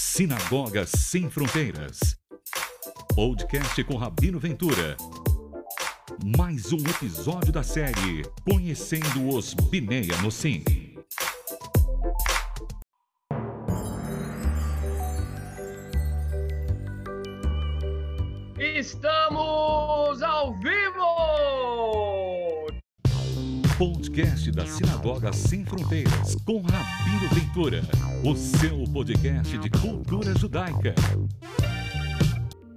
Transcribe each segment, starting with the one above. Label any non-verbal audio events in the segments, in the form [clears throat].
Sinagoga Sem Fronteiras. Podcast com Rabino Ventura. Mais um episódio da série Conhecendo os Bineia Nossim. Podcast da Sinagoga Sem Fronteiras com Rabino Ventura. O seu podcast de cultura judaica.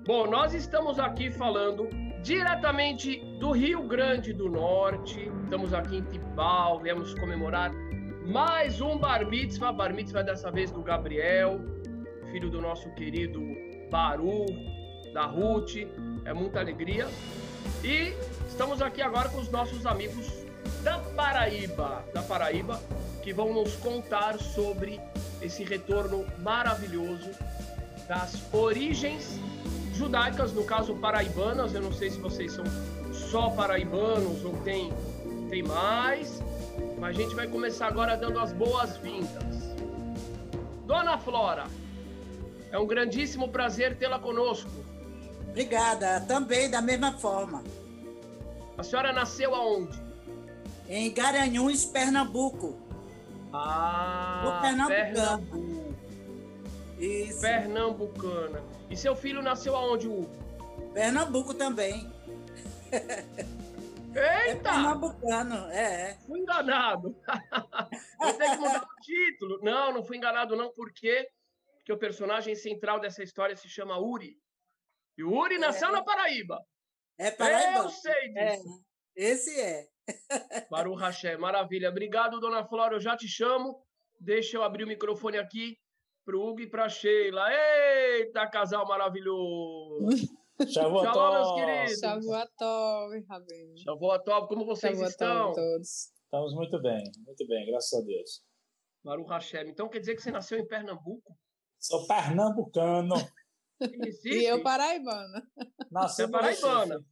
Bom, nós estamos aqui falando diretamente do Rio Grande do Norte. Estamos aqui em Tibau, viemos comemorar mais um Bar Mitzvah. Bar Mitzvah dessa vez do Gabriel, filho do nosso querido Baru, da Ruth. É muita alegria. E estamos aqui agora com os nossos amigos da Paraíba, da Paraíba, que vão nos contar sobre esse retorno maravilhoso das origens judaicas, no caso paraibanas. Eu não sei se vocês são só paraibanos ou tem, tem mais, mas a gente vai começar agora dando as boas-vindas. Dona Flora, é um grandíssimo prazer tê-la conosco. Obrigada, também da mesma forma. A senhora nasceu aonde? Em Garanhuns, Pernambuco. Ah, No Pernambucano. Pernambuco. Isso. Pernambucana. E seu filho nasceu aonde, Hugo? Pernambuco também. É Eita! pernambucano, é. Fui enganado. [laughs] Vou ter que mudar o título. Não, não fui enganado, não. Por quê? Porque o personagem central dessa história se chama Uri. E o Uri nasceu na Paraíba. É paraibano. Eu sei É, disso. esse é. Baru Haché, maravilha. Obrigado, dona Flora. Eu já te chamo. Deixa eu abrir o microfone aqui para o Hugo e para Sheila. Eita, casal maravilhoso. [laughs] Shalom, Shalom, meus queridos. Shavuatov, Rabino. Shavuotov, como vocês estão? todos. Estamos muito bem, muito bem, graças a Deus. Baru Hashem. Então quer dizer que você nasceu em Pernambuco? Sou pernambucano. [laughs] E eu, paraibana. Nasci é paraibana.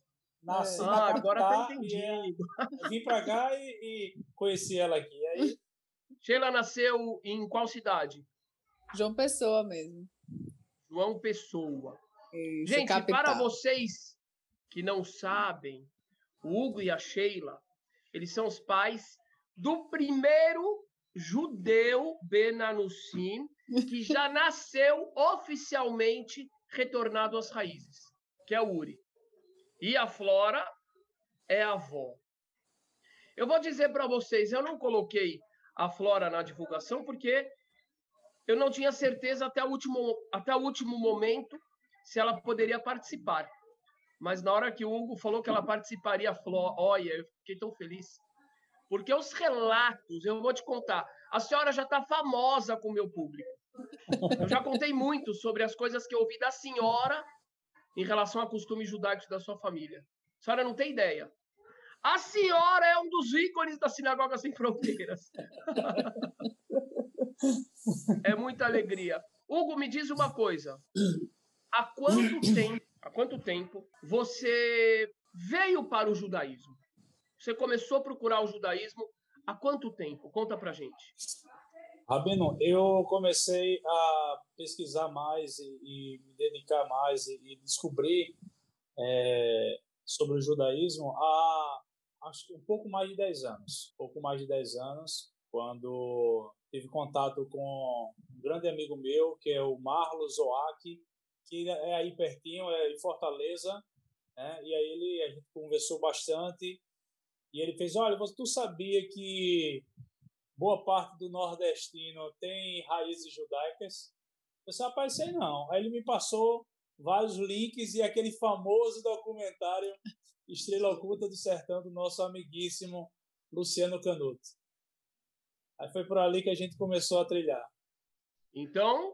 Nasci Ah, na agora tá entendido. e é, vim pra cá e, e conheci ela aqui. Aí, Sheila nasceu em qual cidade? João Pessoa mesmo. João Pessoa. Isso, Gente, capital. para vocês que não sabem, o Hugo e a Sheila, eles são os pais do primeiro judeu Benanussim que já [laughs] nasceu oficialmente retornado às raízes, que é o Uri. E a Flora é a avó. Eu vou dizer para vocês, eu não coloquei a Flora na divulgação porque eu não tinha certeza até o último, até o último momento se ela poderia participar. Mas na hora que o Hugo falou que ela participaria, Flor, olha, eu fiquei tão feliz. Porque os relatos, eu vou te contar, a senhora já está famosa com o meu público. Eu já contei muito sobre as coisas que eu ouvi da senhora em relação a costumes judaicos da sua família. A senhora não tem ideia. A senhora é um dos ícones da Sinagoga Sem Fronteiras. É muita alegria. Hugo, me diz uma coisa. Há quanto tempo, há quanto tempo você veio para o judaísmo? Você começou a procurar o judaísmo há quanto tempo? Conta pra gente. Rabino, eu comecei a pesquisar mais e, e me dedicar mais e, e descobrir é, sobre o judaísmo há acho que um pouco mais de 10 anos. Pouco mais de 10 anos, quando tive contato com um grande amigo meu, que é o Marlos Zoak, que é aí pertinho, é em Fortaleza, né? e aí ele, a gente conversou bastante, e ele fez, olha, você tu sabia que boa parte do nordestino tem raízes judaicas? Eu disse, rapaz, sei não. Aí ele me passou vários links e aquele famoso documentário Estrela Oculta do Sertão do nosso amiguíssimo Luciano Canuto. Aí foi por ali que a gente começou a trilhar. Então,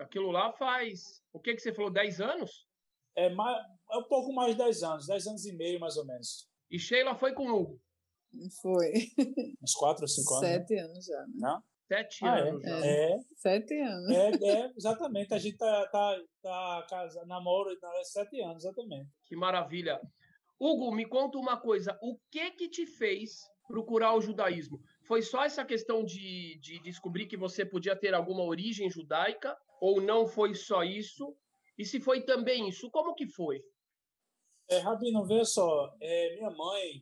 aquilo lá faz. O que, que você falou? 10 anos? É, mais, é um pouco mais de 10 anos, 10 anos e meio mais ou menos. E Sheila foi com o Hugo. Foi. Uns 4 ou 5 anos. né? Sete anos já, né? Não? Sete Ah, anos já. é, é, Sete anos. é, é, exatamente. A gente tá, tá, tá casado, namoro há 7 anos, exatamente. Que maravilha. Hugo, me conta uma coisa. O que que te fez procurar o judaísmo? foi só essa questão de, de descobrir que você podia ter alguma origem judaica ou não foi só isso? E se foi também isso, como que foi? É, Rabino, vê só, é, minha mãe,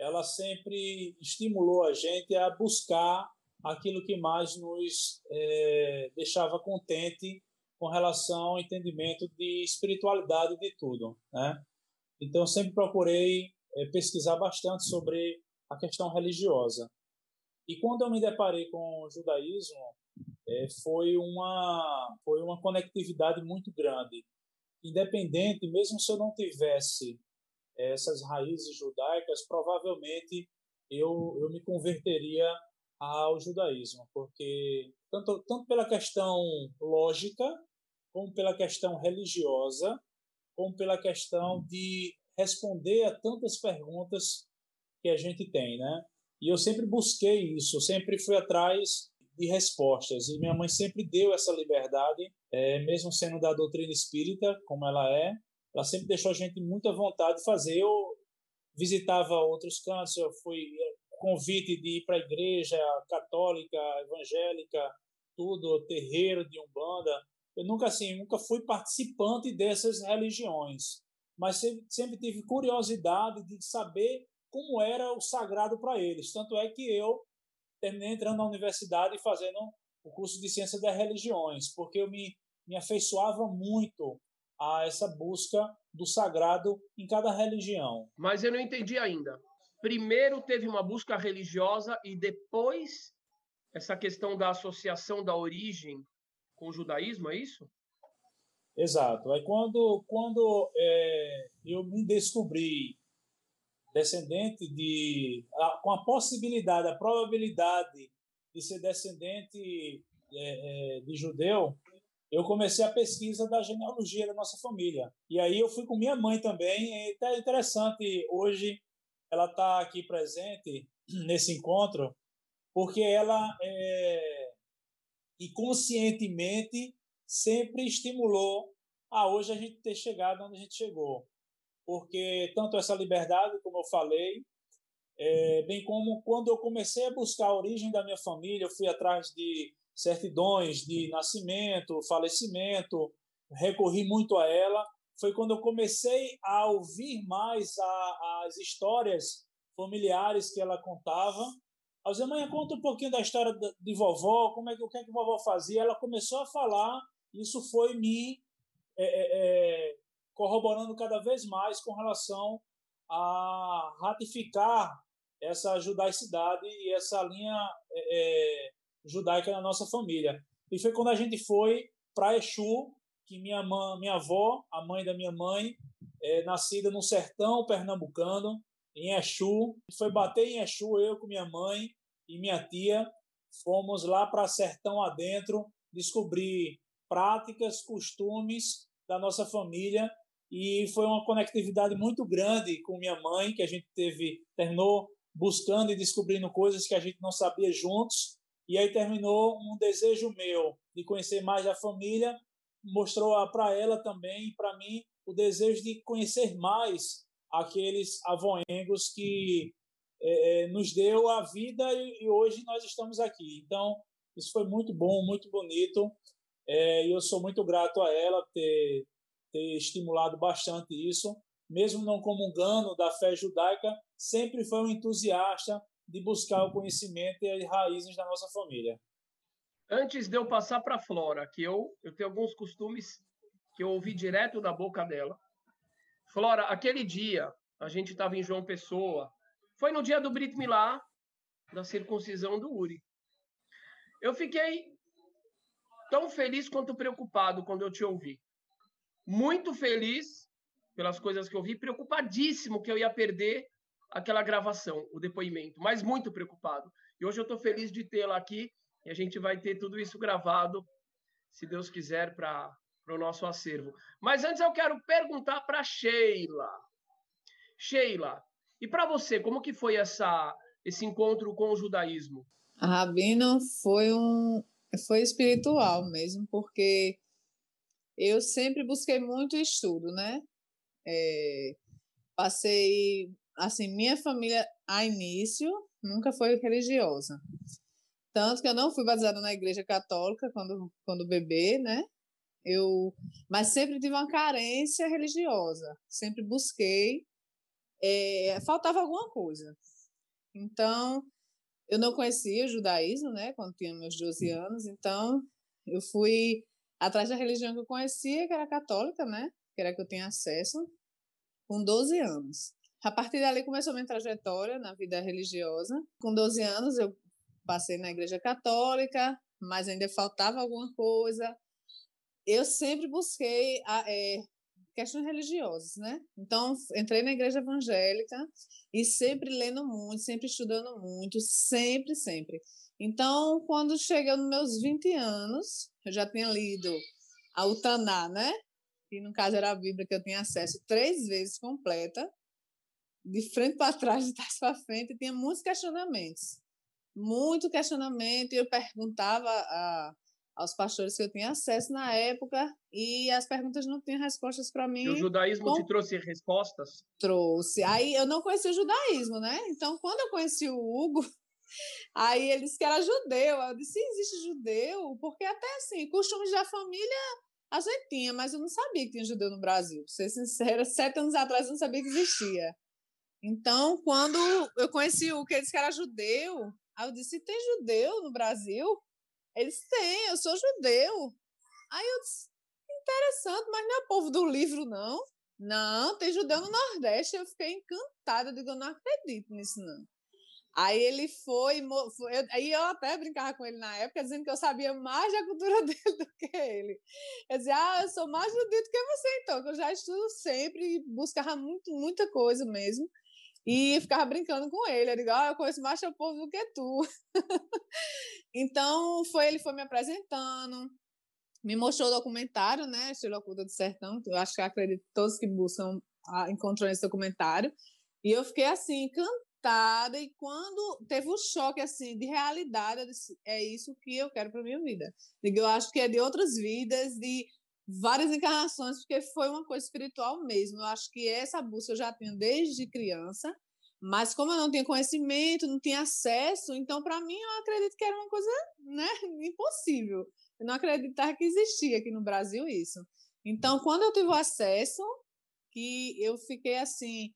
ela sempre estimulou a gente a buscar aquilo que mais nos é, deixava contente com relação ao entendimento de espiritualidade de tudo, né? Então sempre procurei é, pesquisar bastante sobre a questão religiosa. E quando eu me deparei com o judaísmo, é, foi uma foi uma conectividade muito grande. Independente, mesmo se eu não tivesse essas raízes judaicas, provavelmente eu, eu me converteria ao judaísmo, porque tanto, tanto pela questão lógica, como pela questão religiosa, como pela questão de responder a tantas perguntas que a gente tem, né? E eu sempre busquei isso, sempre fui atrás de respostas. E minha mãe sempre deu essa liberdade, é, mesmo sendo da doutrina espírita, como ela é, ela sempre deixou a gente muita vontade de fazer. Eu visitava outros cantos, eu fui é, convite de ir para a igreja católica, evangélica, tudo, terreiro de umbanda. Eu nunca assim, nunca fui participante dessas religiões, mas sempre, sempre tive curiosidade de saber como era o sagrado para eles. Tanto é que eu terminei entrando na universidade e fazendo o curso de ciência das religiões, porque eu me, me afeiçoava muito a essa busca do sagrado em cada religião. Mas eu não entendi ainda. Primeiro teve uma busca religiosa e depois essa questão da associação da origem com o judaísmo, é isso? Exato. Aí quando, quando é, eu me descobri descendente de. Com a possibilidade, a probabilidade de ser descendente é, é, de judeu, eu comecei a pesquisa da genealogia da nossa família. E aí eu fui com minha mãe também. É interessante, hoje ela está aqui presente [clears throat] nesse encontro, porque ela é, e conscientemente sempre estimulou a hoje a gente ter chegado onde a gente chegou porque tanto essa liberdade, como eu falei, é, bem como quando eu comecei a buscar a origem da minha família, eu fui atrás de certidões de nascimento, falecimento, recorri muito a ela. Foi quando eu comecei a ouvir mais a, as histórias familiares que ela contava. A dizia, mãe, conta um pouquinho da história de vovó, como é que o que, é que vovó fazia. Ela começou a falar, isso foi me é, é, é corroborando cada vez mais com relação a ratificar essa judaicidade e essa linha é, é, judaica na nossa família. E foi quando a gente foi para Exu, que minha, mãe, minha avó, a mãe da minha mãe, é nascida no sertão pernambucano, em Exu, foi bater em Exu, eu com minha mãe e minha tia, fomos lá para sertão adentro, descobrir práticas, costumes da nossa família. E foi uma conectividade muito grande com minha mãe que a gente teve terminou buscando e descobrindo coisas que a gente não sabia juntos e aí terminou um desejo meu de conhecer mais a família mostrou para ela também para mim o desejo de conhecer mais aqueles avoengos que é, é, nos deu a vida e, e, hoje nós estamos aqui. Então isso foi muito bom muito bonito. É, e eu sou muito grato a ela ter ter estimulado bastante isso, mesmo não comungando da fé judaica, sempre foi um entusiasta de buscar o conhecimento e as raízes da nossa família. Antes de eu passar para a Flora, que eu, eu tenho alguns costumes que eu ouvi direto da boca dela. Flora, aquele dia, a gente estava em João Pessoa, foi no dia do Brit Milá, da circuncisão do Uri. Eu fiquei tão feliz quanto preocupado quando eu te ouvi muito feliz pelas coisas que eu vi, preocupadíssimo que eu ia perder aquela gravação, o depoimento, mas muito preocupado. E hoje eu estou feliz de tê-la aqui e a gente vai ter tudo isso gravado, se Deus quiser, para o nosso acervo. Mas antes eu quero perguntar para Sheila. Sheila, e para você, como que foi essa, esse encontro com o judaísmo? A Rabino foi um foi espiritual mesmo, porque eu sempre busquei muito estudo, né? É, passei, assim, minha família a início nunca foi religiosa. Tanto que eu não fui batizada na igreja católica quando, quando bebê, né? Eu, mas sempre tive uma carência religiosa. Sempre busquei. É, faltava alguma coisa. Então, eu não conhecia o judaísmo, né? Quando tinha meus 12 anos. Então, eu fui atrás da religião que eu conhecia, que era católica, né? Que era que eu tinha acesso, com 12 anos. A partir dali começou a minha trajetória na vida religiosa. Com 12 anos, eu passei na igreja católica, mas ainda faltava alguma coisa. Eu sempre busquei é, questões religiosas, né? Então, entrei na igreja evangélica e sempre lendo muito, sempre estudando muito, sempre, sempre. Então, quando chegou nos meus 20 anos, eu já tinha lido a Utaná, né? Que no caso era a Bíblia que eu tinha acesso três vezes completa, de frente para trás, [laughs] de trás para frente, tinha muitos questionamentos muito questionamento e eu perguntava a, aos pastores que eu tinha acesso na época e as perguntas não tinham respostas para mim. E o judaísmo Com... te trouxe respostas? Trouxe. Aí eu não conhecia o judaísmo, né? Então, quando eu conheci o Hugo, [laughs] aí ele disse que era judeu. Eu disse, existe judeu? Porque até assim, costumes da família a gente tinha, mas eu não sabia que tinha judeu no Brasil. Pra ser sincera, [laughs] sete anos atrás eu não sabia que existia. Então, quando eu conheci o que ele disse que era judeu, Aí eu disse: tem judeu no Brasil? Eles têm, eu sou judeu. Aí eu disse: interessante, mas não é povo do livro, não. Não, tem judeu no Nordeste. Eu fiquei encantada, eu digo: eu não acredito nisso, não. Aí ele foi, foi eu, aí eu até brincava com ele na época, dizendo que eu sabia mais da cultura [laughs] dele do que ele. Eu dizia, ah, eu sou mais judeu do que você, então, que eu já estudo sempre e buscava muito, muita coisa mesmo. E ficava brincando com ele. Ele digo, ah, eu conheço mais teu povo do que tu. [laughs] então, foi ele foi me apresentando, me mostrou o documentário, né? Estilo Oculta do Sertão, que eu acho que acredito que todos que buscam encontram esse documentário. E eu fiquei assim, encantada. E quando teve um choque assim de realidade, eu disse, é isso que eu quero para minha vida. Eu acho que é de outras vidas, de várias encarnações, porque foi uma coisa espiritual mesmo. Eu acho que essa busca eu já tenho desde criança, mas como eu não tinha conhecimento, não tinha acesso, então para mim eu acredito que era uma coisa né, [laughs] impossível. Eu não acreditava que existia aqui no Brasil isso. Então, quando eu tive o acesso, que eu fiquei assim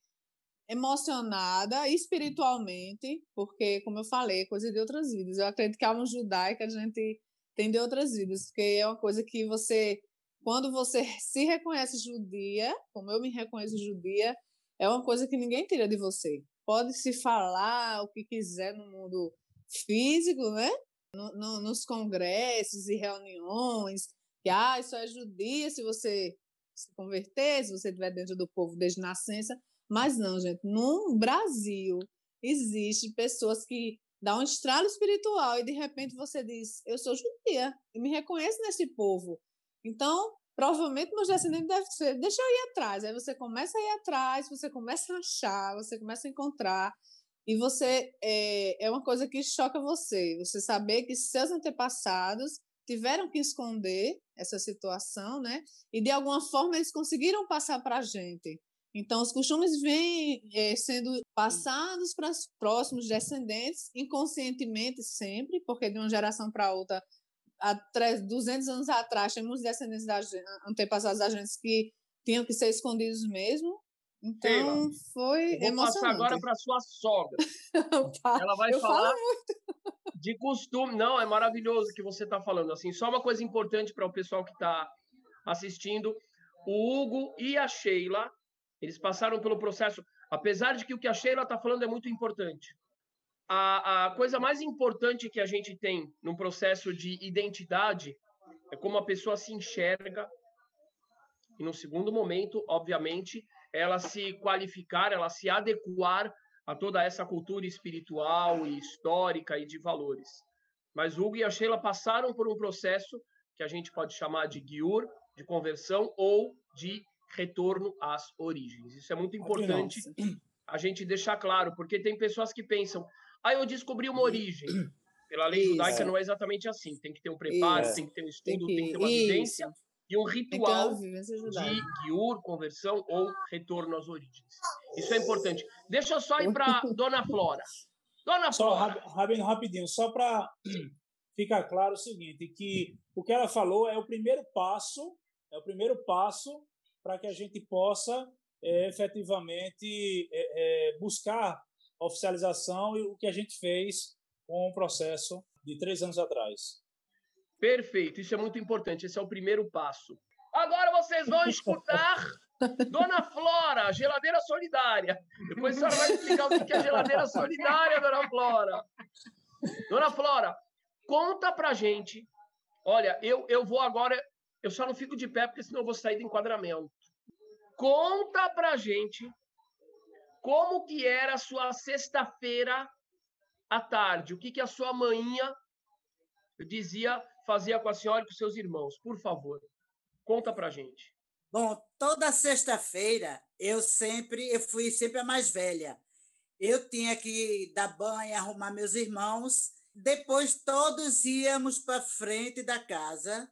emocionada espiritualmente, porque como eu falei, coisa de outras vidas. Eu acredito que a alma judaica a gente tem de outras vidas, porque é uma coisa que você quando você [laughs] se reconhece judia, como eu me reconheço judia, é uma coisa que ninguém tira de você. Pode se falar o que quiser no mundo físico, né? No, no, nos congressos e reuniões, que ah, isso é judia se você se converter, se você estiver dentro do povo desde nascença. Mas não, gente, no Brasil existe pessoas que dão um estralo espiritual e de repente você diz, eu sou judia e me reconheço nesse povo. Então, provavelmente meus descendentes devem ser, deixa eu ir atrás. Aí você começa a ir atrás, você começa a achar, você começa a encontrar. E você é, é uma coisa que choca você. Você saber que seus antepassados tiveram que esconder essa situação, né? E de alguma forma eles conseguiram passar para a gente. Então, os costumes vêm é, sendo passados para os próximos descendentes, inconscientemente sempre, porque de uma geração para outra há 200 anos atrás, temos descendentes da, antepassados da gente que tinham que ser escondidos mesmo. Então, foi vou passar agora para sua sogra. [laughs] Ela vai falar de costume. Não, é maravilhoso que você está falando. Assim, só uma coisa importante para o pessoal que está assistindo: o Hugo e a Sheila, eles passaram pelo processo. Apesar de que o que a Sheila está falando é muito importante a, a coisa mais importante que a gente tem no processo de identidade é como a pessoa se enxerga e, no segundo momento, obviamente, ela se qualificar, ela se adequar a toda essa cultura espiritual e histórica e de valores. Mas Hugo e a Sheila passaram por um processo que a gente pode chamar de guiur, de conversão ou de retorno às origens. Isso é muito importante a gente deixar claro, porque tem pessoas que pensam, Aí eu descobri uma origem. [clears throat] Pela lei judaica não é exatamente assim. Tem que ter um preparo, Isso. tem que ter um estudo, tem que, tem que ter uma Isso. vivência e um ritual de guiur, conversão ou retorno às origens. Isso é importante. Deixa eu só ir para [laughs] Dona Flora. Dona Só, Flora. Rabino, rapidinho, só para [clears throat] ficar claro o seguinte, que o que ela falou é o primeiro passo, é o primeiro passo para que a gente possa é, efetivamente é, é, buscar oficialização e o que a gente fez com o processo de três anos atrás. Perfeito, isso é muito importante. Esse é o primeiro passo. Agora vocês vão escutar Dona Flora, geladeira solidária. Depois a senhora vai explicar o que é geladeira solidária, Dona Flora. Dona Flora, conta pra gente. Olha, eu, eu vou agora. Eu só não fico de pé porque senão eu vou sair do enquadramento. Conta pra gente como que era a sua sexta-feira à tarde. O que, que a sua manhinha dizia, fazia com a senhora e com seus irmãos. Por favor, conta pra gente. Bom, toda sexta-feira eu sempre, eu fui sempre a mais velha. Eu tinha que dar banho, arrumar meus irmãos. Depois todos íamos para frente da casa,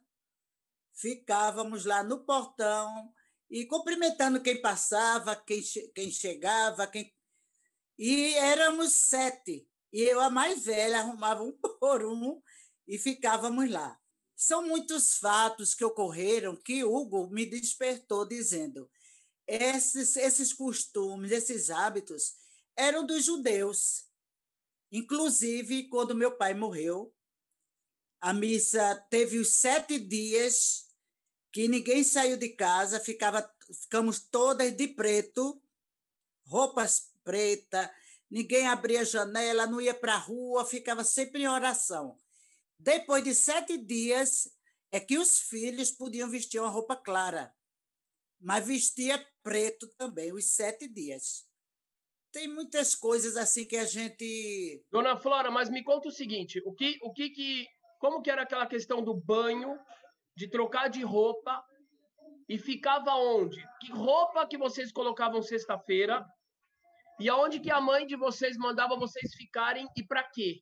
ficávamos lá no portão e cumprimentando quem passava, quem, quem chegava, quem e éramos sete. E eu, a mais velha, arrumava um [laughs] por um e ficávamos lá. São muitos fatos que ocorreram que Hugo me despertou dizendo: esses, esses costumes, esses hábitos eram dos judeus. Inclusive, quando meu pai morreu, a missa teve os sete dias que ninguém saiu de casa, ficava, ficamos todas de preto, roupas pretas, ninguém abria janela, não ia para a rua, ficava sempre em oração. Depois de sete dias, é que os filhos podiam vestir uma roupa clara, mas vestia preto também, os sete dias. Tem muitas coisas assim que a gente. Dona Flora, mas me conta o seguinte: o que, o que, que, como que era aquela questão do banho, de trocar de roupa e ficava onde? Que roupa que vocês colocavam sexta-feira e aonde que a mãe de vocês mandava vocês ficarem e para quê?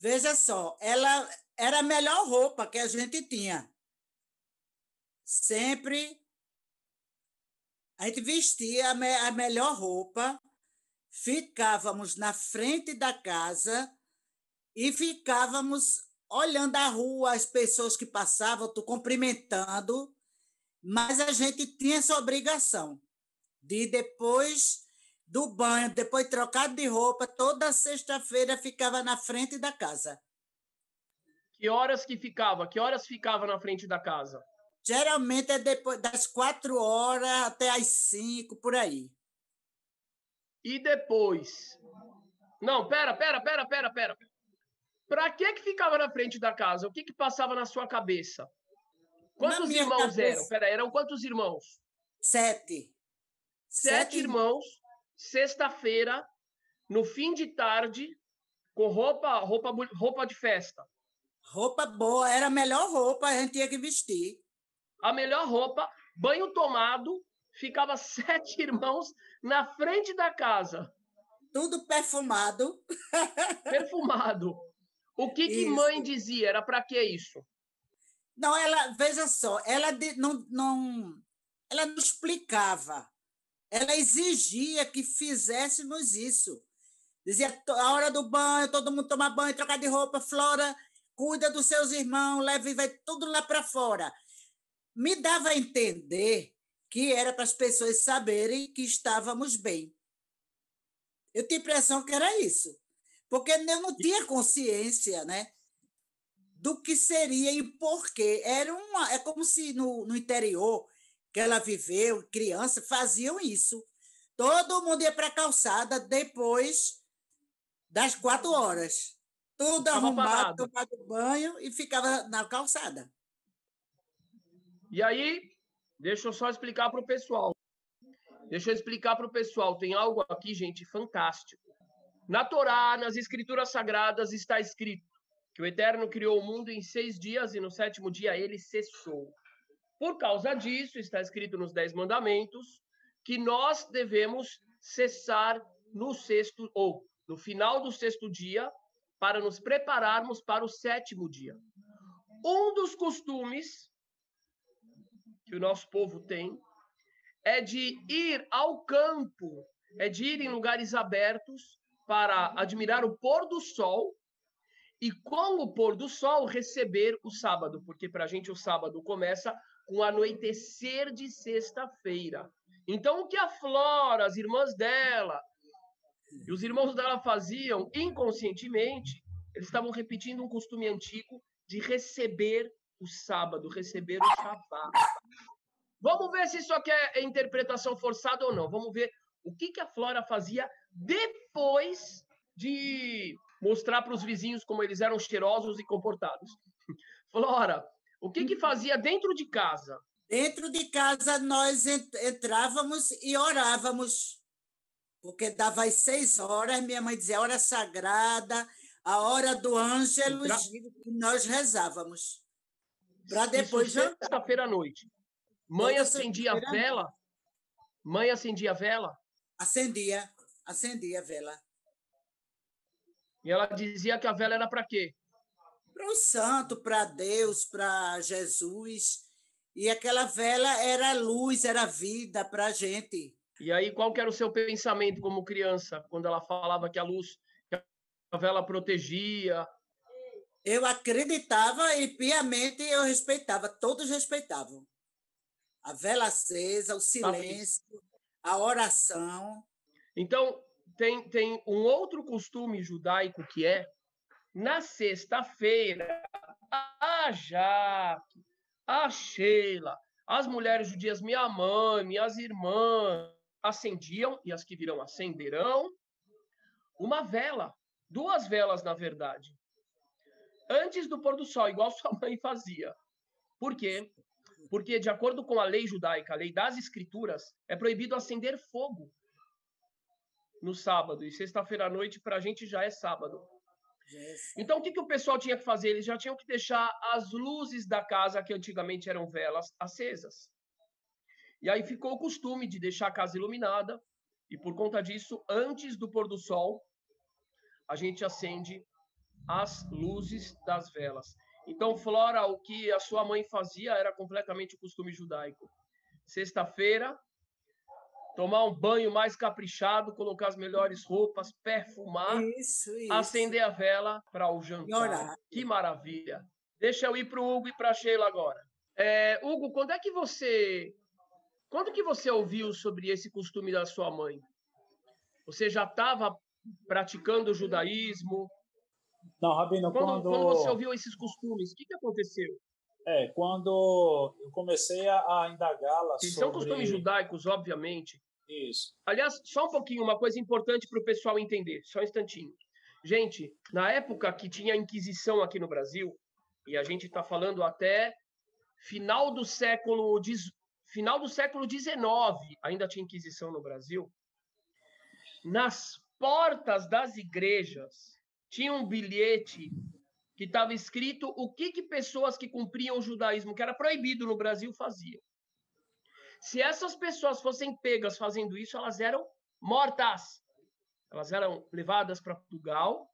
Veja só, ela era a melhor roupa que a gente tinha. Sempre a gente vestia a, me a melhor roupa, ficávamos na frente da casa e ficávamos olhando a rua, as pessoas que passavam, tu cumprimentando, mas a gente tinha essa obrigação de depois do banho, depois trocado de roupa, toda sexta-feira ficava na frente da casa. Que horas que ficava? Que horas ficava na frente da casa? Geralmente é depois das quatro horas até as cinco, por aí. E depois? Não, pera, pera, pera, pera, pera. Para que que ficava na frente da casa? O que que passava na sua cabeça? Quantos irmãos cabeça... eram? Pera, eram quantos irmãos? Sete. Sete, Sete irmãos sexta-feira, no fim de tarde, com roupa, roupa, roupa de festa. Roupa boa, era a melhor roupa, a gente tinha que vestir. A melhor roupa, banho tomado, ficava [laughs] sete irmãos na frente da casa. Tudo perfumado. [laughs] Perfumado. O que, que mãe dizia? Era para que isso? Não, ela, veja só, ela não, não, ela não explicava. Ela exigia que fizéssemos isso. Dizia a hora do banho, todo mundo toma banho, trocar de roupa, Flora, cuida dos seus irmãos, leva e vai tudo lá para fora. Me dava a entender que era para as pessoas saberem que estávamos bem. Eu tinha a impressão que era isso. Porque eu não tinha consciência né, do que seria e por quê. Era uma, é como se no, no interior que ela viveu, criança, faziam isso. Todo mundo ia para a calçada depois das quatro horas. Tudo ficava arrumado, tomado banho e ficava na calçada. E aí, deixa eu só explicar para o pessoal. Deixa eu explicar para o pessoal. Tem algo aqui, gente, fantástico. Na Torá, nas Escrituras Sagradas, está escrito que o Eterno criou o mundo em seis dias e no sétimo dia ele cessou. Por causa disso, está escrito nos Dez Mandamentos que nós devemos cessar no sexto, ou no final do sexto dia, para nos prepararmos para o sétimo dia. Um dos costumes que o nosso povo tem é de ir ao campo, é de ir em lugares abertos para admirar o pôr do sol e com o pôr do sol receber o sábado, porque para a gente o sábado começa com o anoitecer de sexta-feira. Então, o que a Flora, as irmãs dela e os irmãos dela faziam inconscientemente, eles estavam repetindo um costume antigo de receber o sábado, receber o Shabat. Vamos ver se isso aqui é interpretação forçada ou não. Vamos ver o que, que a Flora fazia depois de mostrar para os vizinhos como eles eram cheirosos e comportados. Flora, o que, que fazia dentro de casa? Dentro de casa nós entrávamos e orávamos, porque dava às seis horas, minha mãe dizia hora sagrada, a hora do Ângelus, e nós rezávamos. Para depois jantar. Sexta-feira à noite. Mãe Toda acendia a vela? Mãe acendia a vela? Acendia, acendia a vela. E ela dizia que a vela era para quê? Para o santo, para Deus, para Jesus. E aquela vela era luz, era vida para a gente. E aí, qual que era o seu pensamento como criança, quando ela falava que a luz, que a vela protegia? Eu acreditava e piamente eu respeitava, todos respeitavam. A vela acesa, o silêncio, a oração. Então, tem, tem um outro costume judaico que é, na sexta-feira, a Jaque, a Sheila, as mulheres judias, minha mãe, minhas irmãs, acendiam, e as que virão acenderão, uma vela, duas velas, na verdade, antes do pôr do sol, igual [laughs] sua mãe fazia. Por quê? Porque, de acordo com a lei judaica, a lei das escrituras, é proibido acender fogo no sábado. E sexta-feira à noite, para a gente, já é sábado. Então, o que, que o pessoal tinha que fazer? Eles já tinham que deixar as luzes da casa, que antigamente eram velas, acesas. E aí ficou o costume de deixar a casa iluminada. E por conta disso, antes do pôr do sol, a gente acende as luzes das velas. Então, Flora, o que a sua mãe fazia era completamente o costume judaico. Sexta-feira, tomar um banho mais caprichado, colocar as melhores roupas, perfumar, isso, isso. acender a vela para o jantar. Que maravilha! Deixa eu ir para o Hugo e para a Sheila agora. É, Hugo, quando é que você, quando que você ouviu sobre esse costume da sua mãe? Você já estava praticando o judaísmo? Não, Rabino, quando, quando... quando você ouviu esses costumes, o que, que aconteceu? É, quando eu comecei a, indagá-la sobre... São costumes judaicos, obviamente, isso. Aliás, só um pouquinho, uma coisa importante para o pessoal entender, só um instantinho. Gente, na época que tinha a Inquisição aqui no Brasil, e a gente está falando até final do século final do século XIX, ainda tinha Inquisição no Brasil. Nas portas das igrejas tinha um bilhete que estava escrito o que, que pessoas que cumpriam o judaísmo, que era proibido no Brasil, faziam. Se essas pessoas fossem pegas fazendo isso, elas eram mortas. Elas eram levadas para Portugal,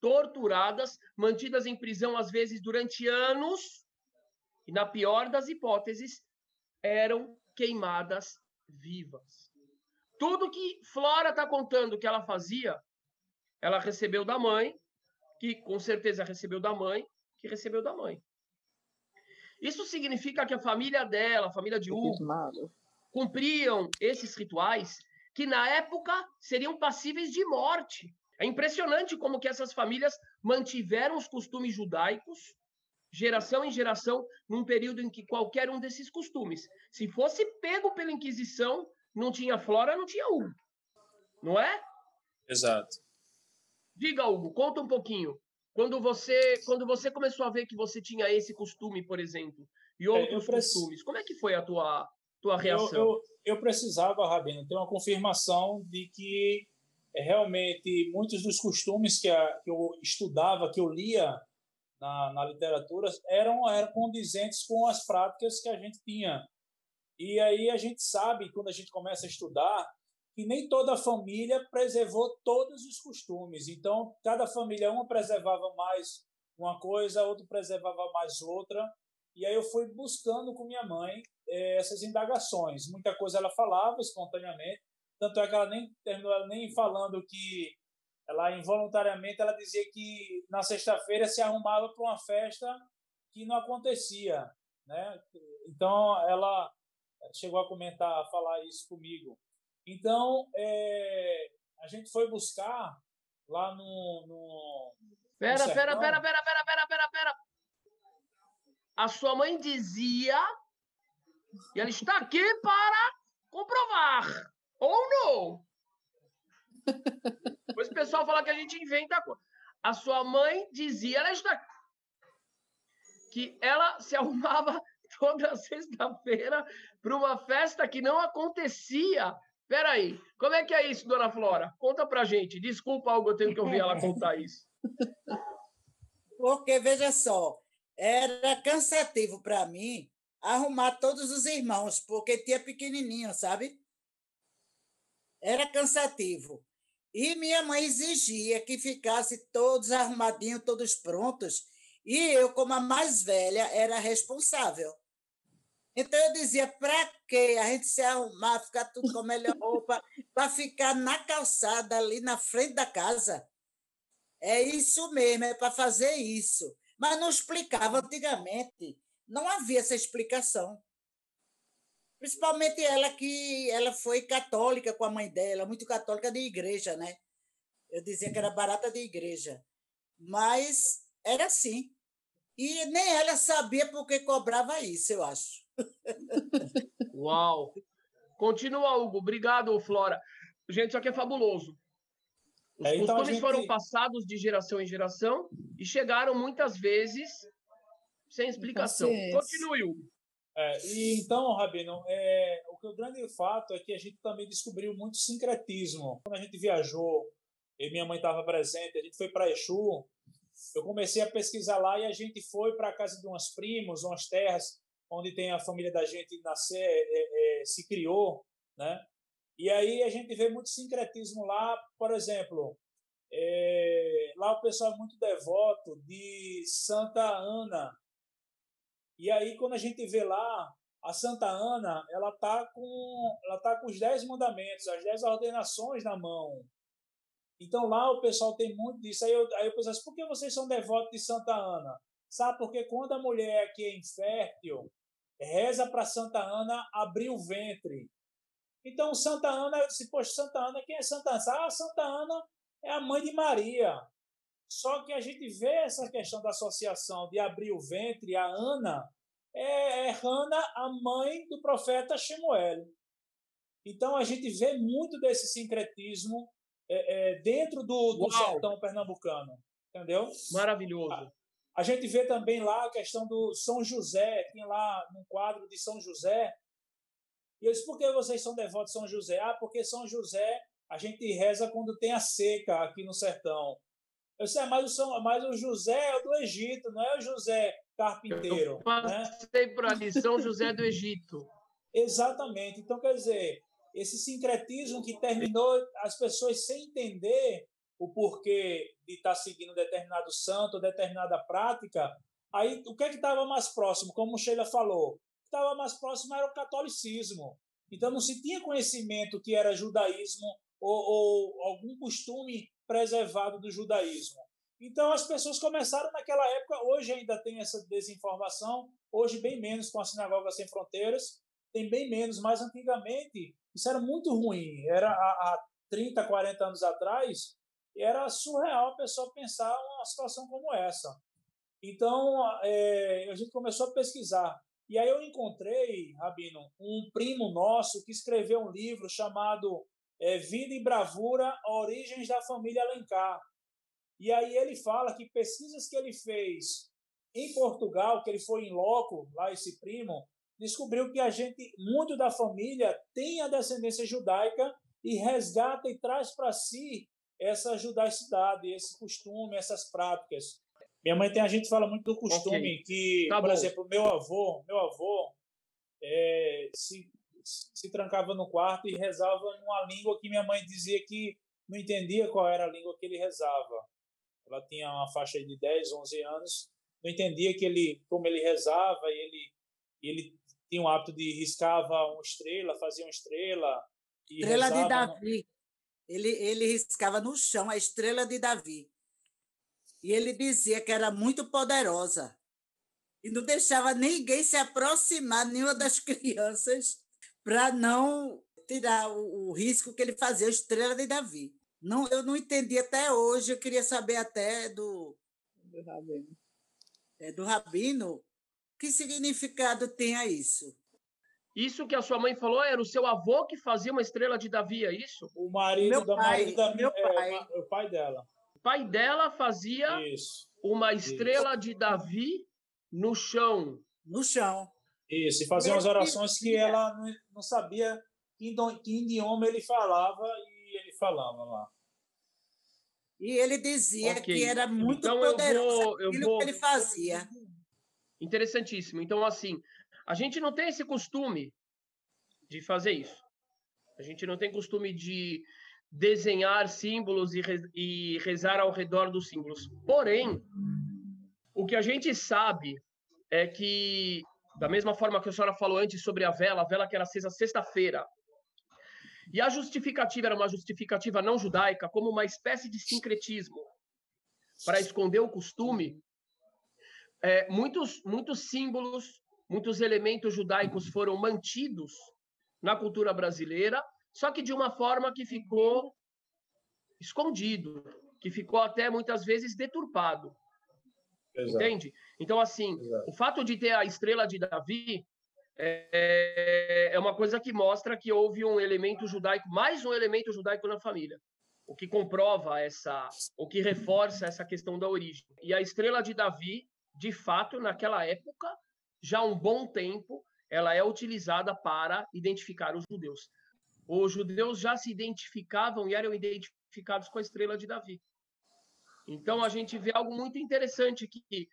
torturadas, mantidas em prisão às vezes durante anos, e na pior das hipóteses, eram queimadas vivas. Tudo que Flora está contando que ela fazia, ela recebeu da mãe, que com certeza recebeu da mãe, que recebeu da mãe. Isso significa que a família dela, a família de Hugo, cumpriam esses rituais que na época seriam passíveis de morte. É impressionante como que essas famílias mantiveram os costumes judaicos geração em geração num período em que qualquer um desses costumes, se fosse pego pela Inquisição, não tinha Flora, não tinha Hugo. Não é? Exato. Diga, Hugo, conta um pouquinho. Quando você, quando você começou a ver que você tinha esse costume, por exemplo, e é, outros é, costumes, como é que foi a tua, tua reação? Eu, eu, eu precisava, Rabino, ter uma confirmação de que é, realmente muitos dos costumes que, a, que eu estudava, que eu lia na, na literatura, eram, eram condizentes com as práticas que a gente tinha. E aí a gente sabe, quando a gente começa a estudar, que nem toda família preservou todos os costumes. Então, cada família, uma preservava mais uma coisa, outra preservava mais outra. E aí eu fui buscando com minha mãe eh, essas indagações. Muita coisa ela falava espontaneamente, tanto é que ela nem terminou nem falando que ela involuntariamente ela dizia que na sexta-feira se arrumava para uma festa que não acontecia, né? Então ela chegou a comentar, a falar isso comigo. Então é, a gente foi buscar lá no, no Pera, no pera, pera, pera, pera, pera, pera, pera. A sua mãe dizia e ela está aqui para comprovar ou não. Depois o pessoal fala que a gente inventa coisa. A sua mãe dizia, ela está que ela se arrumava [laughs] toda sexta-feira para uma festa que não acontecia. Peraí, como é que é isso, dona Flora? Conta pra gente. Desculpa, algo eu tenho que ouvir ela contar isso. [laughs] Porque, veja só, era cansativo para mim arrumar todos os irmãos, porque tinha pequenininho, sabe? Era cansativo. E minha mãe exigia que ficasse todos arrumadinhos, todos prontos, e eu, como a mais velha, era responsável. Então eu dizia, para que a gente se arrumar, ficar tudo com a melhor roupa, para ficar na calçada ali na frente da casa? É isso mesmo, é para fazer isso. Mas não explicava antigamente, não havia essa explicação. Principalmente ela que ela foi católica com a mãe dela, muito católica de igreja, né? Eu dizia que era barata de igreja. Mas era assim. E nem ela sabia por que cobrava isso, eu acho. Uau! Continua, Hugo. Obrigado, Flora. Gente, isso aqui é fabuloso. Os é, então costumes gente... foram passados de geração em geração e chegaram muitas vezes sem explicação. Continue, Hugo. É, e então, Rabino, é, o que o grande fato é que a gente também descobriu muito sincretismo. Quando a gente viajou, e minha mãe estava presente, a gente foi para Exu, eu comecei a pesquisar lá e a gente foi para a casa de umas primos, umas terras onde tem a família da gente nascer, é, é, se criou, né? E aí a gente vê muito sincretismo lá, por exemplo, é, lá o pessoal é muito devoto de Santa Ana. E aí quando a gente vê lá a Santa Ana, ela tá com ela tá com os dez mandamentos, as dez ordenações na mão. Então lá o pessoal tem muito disso. Aí eu, aí eu penso assim, por que vocês são devotos de Santa Ana? Sabe, porque quando a mulher que é infértil reza para Santa Ana abrir o ventre. Então Santa Ana, disse, poxa, Santa Ana, quem é Santa Ana? Ah, Santa Ana é a mãe de Maria. Só que a gente vê essa questão da associação de abrir o ventre, a Ana é, é Hana, a mãe do profeta Shemuel. Então a gente vê muito desse sincretismo é, é, dentro do, do sertão pernambucano. Entendeu? Maravilhoso. A, gente vê também lá a questão do São José, tem lá no quadro de São José. E eu disse, por que vocês são devotos de São José? Ah, porque São José a gente reza quando tem a seca aqui no sertão. Eu sei, mas o, São, mas o José é do Egito, não é o José carpinteiro. Eu passei né? por ali, São José do Egito. [laughs] Exatamente. Então, quer dizer, esse sincretismo que terminou as pessoas sem entender o porquê de estar seguindo determinado santo, determinada prática, aí o que é que estava mais próximo? Como Sheila falou, estava mais próximo era o catolicismo. Então não se tinha conhecimento que era judaísmo ou, ou algum costume preservado do judaísmo. Então as pessoas começaram naquela época, hoje ainda tem essa desinformação, hoje bem menos com a Sinagoga Sem Fronteiras, tem bem menos, mas antigamente isso era muito ruim. Era há, há 30, 40 anos atrás, era surreal a pessoa pensar uma situação como essa. Então, é, a gente começou a pesquisar. E aí eu encontrei, Rabino, um primo nosso que escreveu um livro chamado é, Vida e Bravura, Origens da Família Alencar. E aí ele fala que pesquisas que ele fez em Portugal, que ele foi em loco, lá esse primo, descobriu que a gente, muito da família, tem a descendência judaica e resgata e traz para si essa judaicidade, esse costume, essas práticas. Minha mãe tem a gente fala muito do costume okay. que, tá por bom. exemplo, meu avô, meu avô é, se, se trancava no quarto e rezava em uma língua que minha mãe dizia que não entendia qual era a língua que ele rezava. Ela tinha uma faixa de 10, 11 anos, não entendia que ele como ele rezava e ele ele tinha o hábito de riscava uma estrela, fazia uma estrela. estrela de Davi. Ele, ele riscava no chão a estrela de Davi. E ele dizia que era muito poderosa. E não deixava ninguém se aproximar, nenhuma das [laughs] crianças, para não tirar o, o, risco que ele fazia, a estrela de Davi. Não, eu não entendi até hoje, eu queria saber até do. Do Rabino. É, do Rabino. Que significado tem isso? Isso que a sua mãe falou era o seu avô que fazia uma estrela de Davi, é isso? O marido meu da pai, marido da meu é, pai. o pai dela. O pai dela fazia Isso. uma estrela de Davi no chão. No chão. Isso, e fazia Meu umas orações que ela não, sabia que, idioma- que idioma ele falava e ele falava lá. E ele dizia Ok. que era muito Então eu poderoso vou- eu aquilo vou- que ele fazia. Interessantíssimo. Então, assim, a gente não tem esse costume de fazer isso. A gente não tem costume de desenhar símbolos e, re- rezar ao redor dos símbolos. Porém, o que a gente sabe é que, da mesma forma que a senhora falou antes sobre a vela, a vela que era acesa sexta-feira, e a justificativa era uma justificativa não judaica, como uma espécie de sincretismo para esconder o costume, é, muitos, muitos símbolos, muitos elementos judaicos foram mantidos na cultura brasileira, só que de uma forma que ficou escondido, que ficou até muitas vezes deturpado, Exato. entende? Então, assim, Exato. o fato de ter a estrela de Davi é, é uma coisa que mostra que houve um elemento judaico, mais um elemento judaico na família, o que comprova essa, o que reforça essa questão da origem. E a estrela de Davi, de fato, naquela época, já há um bom tempo, ela é utilizada para identificar os judeus. Os judeus já se identificavam e eram identificados com a estrela de Davi. Então a gente vê algo muito interessante que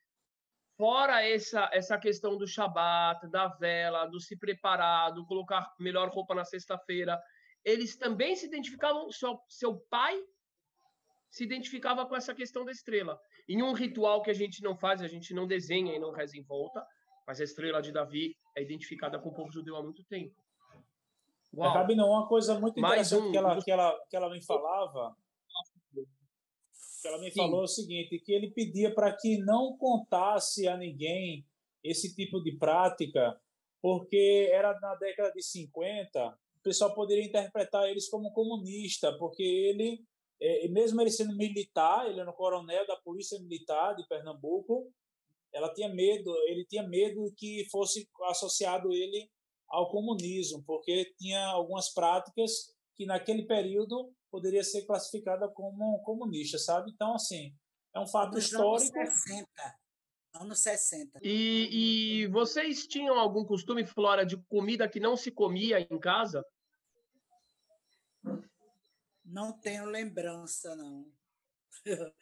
fora essa essa questão do Shabat, da vela, do se preparar, do colocar melhor roupa na sexta-feira, eles também se identificavam, seu, seu pai se identificava com essa questão da estrela. Em um ritual que a gente não faz, a gente não desenha e não reza em volta, mas a estrela de Davi é identificada com o povo judeu há muito tempo. Uau. Acaba não, uma coisa muito interessante um- que, ela, que, ela, que ela me falava, que ela me Sim. falou é o seguinte, que ele pedia para que não contasse a ninguém esse tipo de prática, porque era na década de 50, o pessoal poderia interpretar eles como comunista, porque ele, eh, mesmo ele sendo militar, ele era um coronel da Polícia Militar de Pernambuco, ela tinha medo, ele tinha medo que fosse associado ele ao comunismo, porque tinha algumas práticas que naquele período poderia ser classificada como comunista, sabe? Então, assim, é um fato Nos anos histórico. 60. Anos 60. E, e vocês tinham algum costume, Flora, de comida que não se comia em casa? Não tenho lembrança, não. [laughs]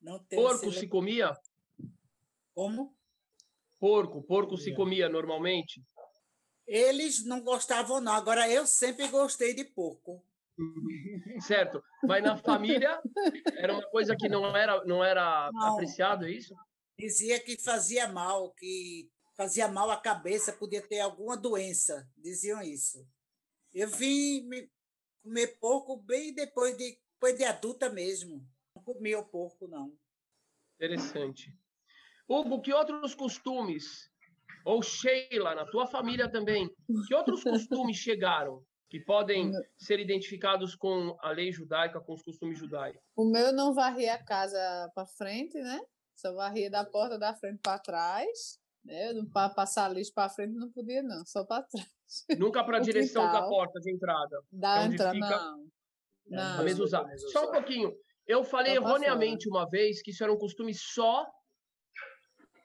Não tenho Porco se lem- comia? Como? Porco, porco se Comia. normalmente? Eles não gostavam, não. Agora, eu sempre gostei de porco. [laughs] Certo. Mas na família era uma coisa que não era, não era Não. apreciado, é isso? Dizia que fazia mal, que fazia mal à cabeça, podia ter alguma doença. Diziam isso. Eu vim me- comer porco bem depois de, depois de adulta mesmo. Não comia o porco, não. Interessante. Hugo, que outros costumes, ou Sheila, na tua família também, que outros costumes chegaram que podem [laughs] ser identificados com a lei judaica, com os costumes judaicos? O meu não varria a casa para frente, né? Só varria da porta da frente para trás. Né? Para passar lixo para frente não podia, não, só para trás. Nunca para a [laughs] direção da quintal. porta de entrada. Da Onde entrada, fica- não. É, Não. A mezuzá. Só um pouquinho. Eu falei erroneamente uma vez que isso era um costume só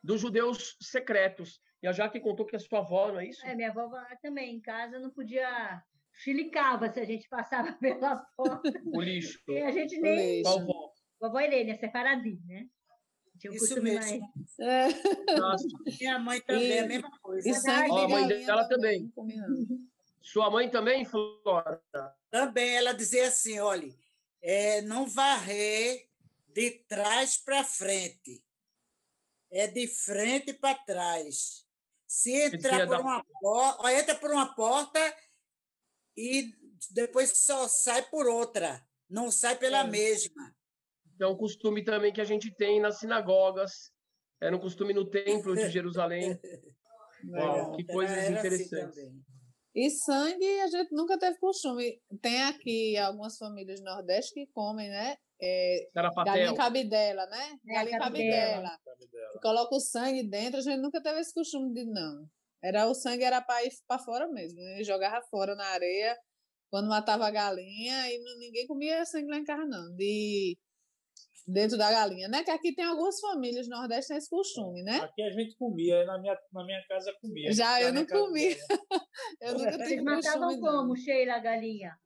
dos judeus secretos. E a Jaque contou que a sua avó, não é isso? É, minha avó também, em casa, não podia. Chilicava se a gente passava [laughs] pela porta. O lixo. E a gente O nem. lixo. Qual avó? Vovó Irene, é separadinho, né? Tinha um Isso costume mesmo. mais. É, Nossa. Minha mãe também, E- a mesma coisa. e sangue Ó, a de mãe dela também. também. Sua mãe também, Flora? Também ela dizia assim: olha, é, não varrer de trás para frente, é de frente para trás. Se entrar por da- uma porta, entra por uma porta e depois só sai por outra, não sai pela É. mesma. É um costume também que a gente tem nas sinagogas. Era um costume no templo de [laughs] Jerusalém. Uau, que coisas assim interessantes. também. E sangue a gente nunca teve costume. Tem aqui algumas famílias do Nordeste que comem, né? É, Carapatel. galinha cabidela, né? É, Galinha cabidela. cabidela. sabe dela. Coloca o sangue dentro, a gente nunca teve esse costume de não. Era o sangue era para ir para fora mesmo. E jogava fora na areia quando matava a galinha e ninguém comia sangue lá em casa, não. De dentro da galinha, né? Que aqui tem algumas famílias no Nordeste tem esse costume, né? Aqui a gente comia, na minha, na minha casa comia. Já eu não comia. [laughs] Eu nunca Vocês tive matavam costume, não. como, Sheila, a galinha?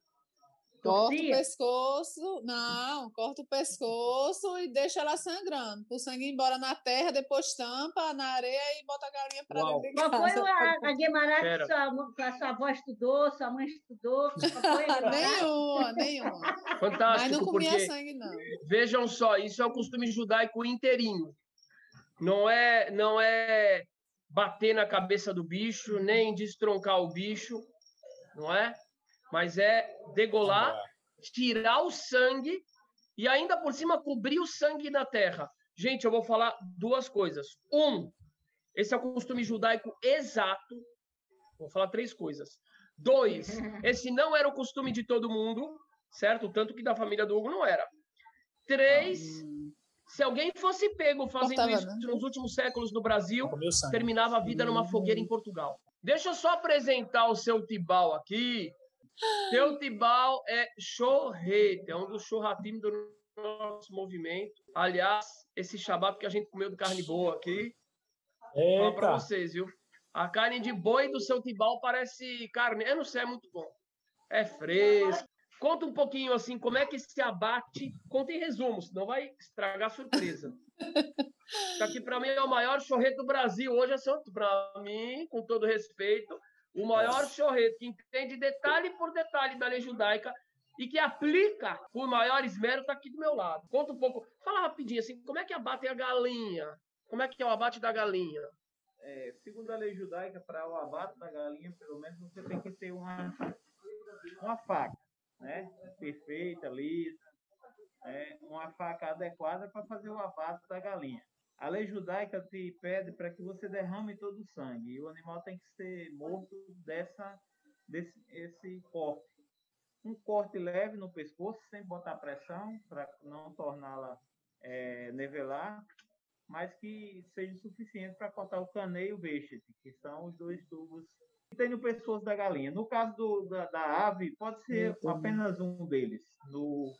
Corta o pescoço, não, corta o pescoço e deixa ela sangrando. O sangue ir embora na terra, depois tampa na areia e bota a galinha para dentro de Qual foi a, a Guimarães que sua, sua avó estudou, sua mãe estudou? Qual foi a- nenhuma, nenhuma. Mas Fantástico, não comia porque sangue, não. vejam só, isso é o costume judaico inteirinho. Não é, não é bater na cabeça do bicho, nem destroncar o bicho, não é? Mas é degolar, tirar o sangue e ainda por cima cobrir o sangue na terra. Gente, eu vou falar duas coisas. Um, esse é o costume judaico exato. Vou falar três coisas. Dois, [laughs] esse não era o costume de todo mundo, certo? Tanto que da família do Hugo não era. Três, se alguém fosse pego fazendo Cortava, isso né? nos últimos séculos no Brasil, terminava a vida numa fogueira em Portugal. Deixa eu só apresentar o seu Tibal aqui. Seu Tibal é chorrete, é um dos churratinhos do nosso movimento. Aliás, esse shabat que a gente comeu de carne boa aqui, Fala pra Eita, vocês, viu? A carne de boi do seu Tibal parece carne. Eu não sei, é muito bom. É fresco. Conta um pouquinho assim, como é que se abate. Conta em resumo, senão vai estragar a surpresa. Isso aqui para mim é o maior chorreto do Brasil. Hoje é santo para mim, com todo respeito, o maior chorreto que entende detalhe por detalhe da lei judaica e que aplica por maior esmero está aqui do meu lado. Conta um pouco. Fala rapidinho assim, como é que abatem a galinha? Como é que é o abate da galinha? É, segundo a lei judaica, para o abate da galinha, pelo menos você tem que ter uma, uma faca, né? Perfeita, lisa, né? uma faca adequada para fazer o abate da galinha. A lei judaica te pede para que você derrame todo o sangue e o animal tem que ser morto dessa, desse esse corte. Um corte leve no pescoço, sem botar pressão, para não torná-la é, nevelar, mas que seja suficiente para cortar o caneio e o vêxete, que são os dois tubos que tem no pescoço da galinha. No caso do, da, da ave, pode ser apenas um deles. No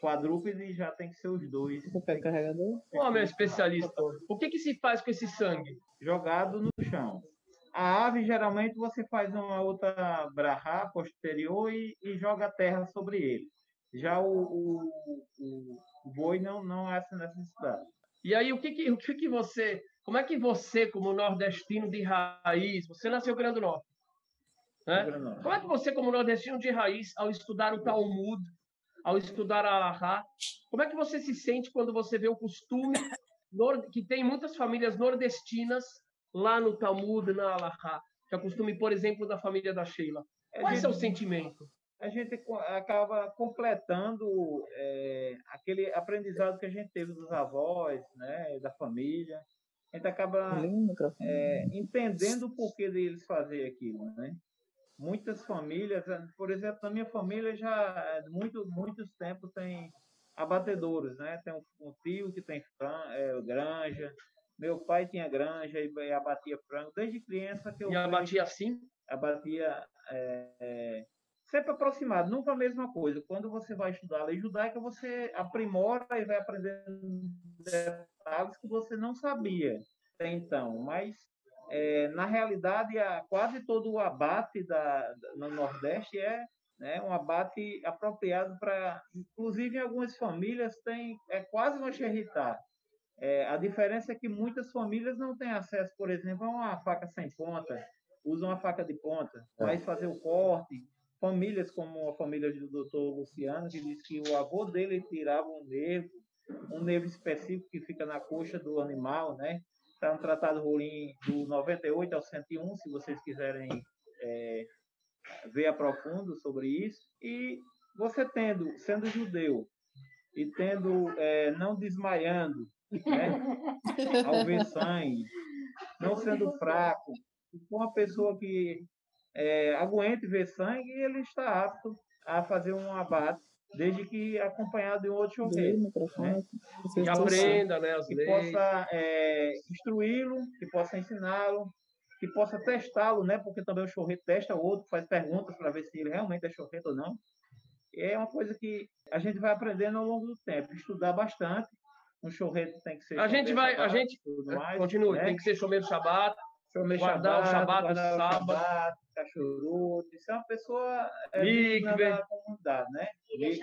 quadrúpede já tem que ser os dois. Você pega o carregador? Ô, meu especialista, o que, que se faz com esse sangue? Jogado no chão. A ave, geralmente, você faz uma outra brahá posterior e, e joga a terra sobre ele. Já o, o, o, o boi não, não há essa necessidade. E aí, o que que, o que que você... Como é que você, como nordestino de raiz, você nasceu no Grande do Norte, né? Como é que você, como nordestino de raiz, ao estudar o Talmud, ao estudar a Alahá, como é que você se sente quando você vê o costume [coughs] que tem muitas famílias nordestinas lá no Talmud, na Alahá, que é o costume, por exemplo, da família da Sheila? A Qual é o seu sentimento? a gente acaba completando é, aquele aprendizado que a gente teve dos avós, né, da família. A gente acaba é, entendendo o porquê deles fazer aquilo, né? Muitas famílias, eh, por exemplo, na minha família já eh, muito muitos tempos tem abatedouros, né? Tem um, um tio que tem fran- eh, granja, meu pai tinha granja e, e abatia frango desde criança que eu E abatia assim? abatia é, é, sempre aproximado, nunca a mesma coisa. Quando você vai estudar a lei judaica, você aprimora e vai aprendendo detalhes que você não sabia até então. Mas, é, na realidade, a, quase todo o abate da, da- no Nordeste é né, um abate apropriado para... Inclusive, em algumas famílias, tem, é quase uma xerritá. É, a diferença é que muitas famílias não têm acesso, por exemplo, a uma faca sem ponta, usam a faca de ponta, vai fazer o corte. Famílias como a família do doutor Luciano, que diz que o avô dele tirava um nervo, um nervo específico que fica na coxa do animal, né? Está no Tratado Rolim do 98 ao 101, se vocês quiserem é, ver a profundo sobre isso. E você tendo, sendo judeu e tendo, é, não desmaiando, né, [laughs] ao ver sangue, não sendo fraco, uma pessoa que é, aguente ver sangue, ele está apto a fazer um abate, desde que acompanhado de um outro chover. Né? Que aprenda né, que leis. possa é, instruí-lo, que possa ensiná-lo, que possa testá-lo, né? Porque também o chorreto testa o outro, faz perguntas para ver se ele realmente é chorreto ou não. E é uma coisa que a gente vai aprendendo ao longo do tempo, estudar bastante. Um chorreto tem que ser. A gente vai, a Shabat, gente tudo mais, continue, né? tem que ser chomeiro Shabat, guardar o Shabat, guardar o sábado. Shabat, cachuruto, ser uma pessoa é, Mikve. digna da comunidade, né? Mikve.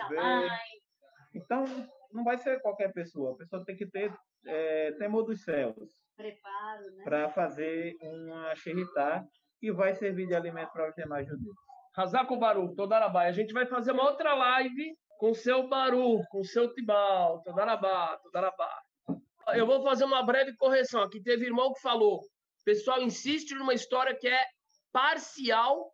Então, não vai ser qualquer pessoa. A pessoa tem que ter é, temor dos céus Preparo, né? para fazer uma xerritá que vai servir de alimento para os demais judeus. Razako Baru, Todarabai. A gente vai fazer uma outra live com o seu Baru, com o seu Tibal, Todarabá, Todarabá. Eu vou fazer uma breve correção aqui. Teve irmão que falou, o pessoal insiste numa história que é parcial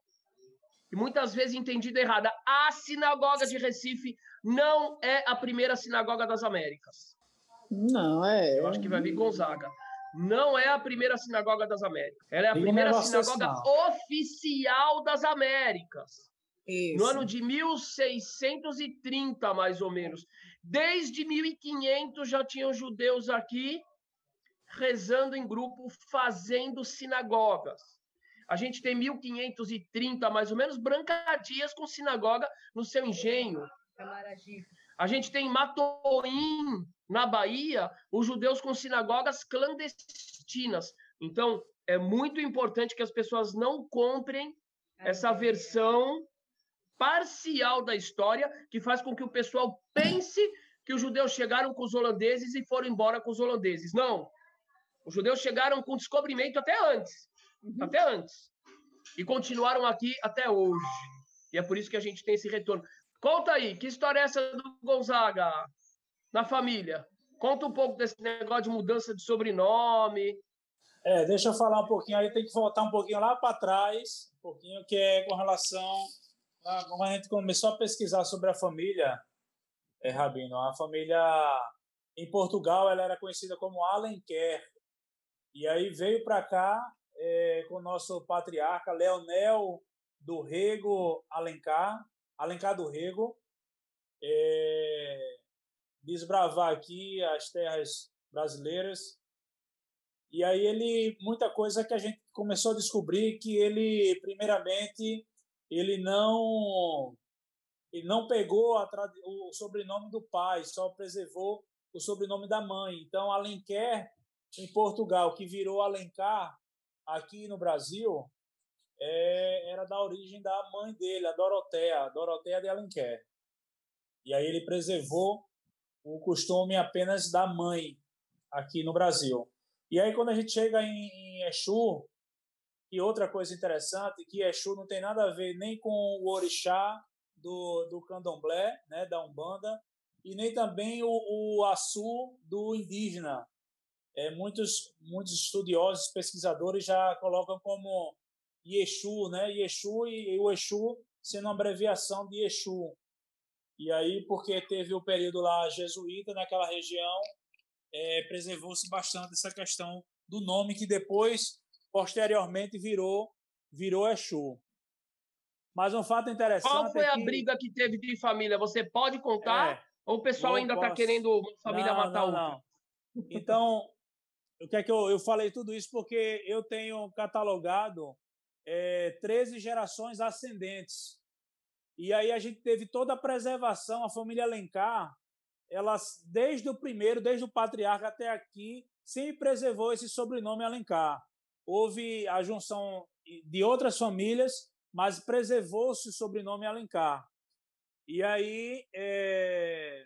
e muitas vezes entendida errada. A sinagoga de Recife não é a primeira sinagoga das Américas. Não, é. Eu acho que vai vir Gonzaga. Não é a primeira sinagoga das Américas. Ela é a primeira sinagoga oficial das Américas. Isso. No ano de 1630, mais ou menos. Desde 1500 já tinham judeus aqui rezando em grupo, fazendo sinagogas. A gente tem 1530, mais ou menos, Branca Dias com sinagoga no seu engenho. A gente tem em Matoim, na Bahia, os judeus com sinagogas clandestinas. Então, é muito importante que as pessoas não comprem essa versão parcial da história que faz com que o pessoal pense que os judeus chegaram com os holandeses e foram embora com os holandeses. Não. Os judeus chegaram com descobrimento até antes. Até antes. E continuaram aqui até hoje. E é por isso que a gente tem esse retorno. Conta aí, que história é essa do Gonzaga na família? Conta um pouco desse negócio de mudança de sobrenome. É, deixa eu falar um pouquinho aí, tem que voltar um pouquinho lá para trás, um pouquinho que é com relação a como a gente começou a pesquisar sobre a família, é, Rabino, a família em Portugal ela era conhecida como Alenquer, e aí veio para cá é, com o nosso patriarca Leonel do Rego Alencar, Alencar do Rego, é, desbravar aqui as terras brasileiras. E aí ele muita coisa que a gente começou a descobrir que ele primeiramente ele não ele não pegou a, o sobrenome do pai, só preservou o sobrenome da mãe. Então Alenquer em Portugal, que virou Alencar aqui no Brasil, é, era da origem da mãe dele, a Doroteia, Doroteia de Alenquer. E aí ele preservou o costume apenas da mãe aqui no Brasil. E aí quando a gente chega em, em Exu, e outra coisa interessante, que Exu não tem nada a ver nem com o orixá do, do candomblé, né, da Umbanda, e nem também o, o Açu do indígena. É, muitos, muitos estudiosos, pesquisadores já colocam como Yeshu, né? Yeshu e, e o Exu sendo uma abreviação de Exu. E aí, porque teve o período lá jesuíta naquela região, é, preservou-se bastante essa questão do nome que depois, posteriormente, virou virou Exu. Mas um fato interessante Qual foi é a que- briga que teve de família? Você pode contar? É, Ou o pessoal ainda está querendo uma família não, matar não, outra? não. Então, o que eu, eu falei tudo isso porque eu tenho catalogado é, 13 gerações ascendentes. E aí a gente teve toda a preservação, a família Alencar, ela, desde o primeiro, desde o patriarca até aqui, sempre preservou esse sobrenome Alencar. Houve a junção de outras famílias, mas preservou-se o sobrenome Alencar. E aí, é,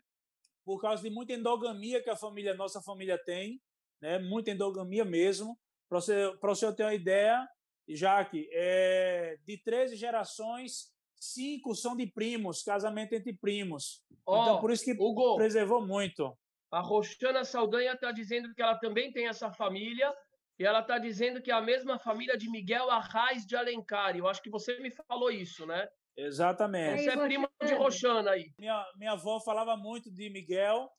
por causa de muita endogamia que a família, nossa família tem, né? muita endogamia mesmo. Para você, senhor ter uma ideia, Jaque, é, de 13 gerações, cinco são de primos, casamento entre primos. Ó, então, por isso que Hugo, preservou muito. a Roxana Saldanha está dizendo que ela também tem essa família E ela está dizendo que é a mesma família de Miguel Arraes de Alencar. Eu acho que você me falou isso, né? Exatamente. Você é prima de Roxana aí. Minha, minha avó falava muito de Miguel,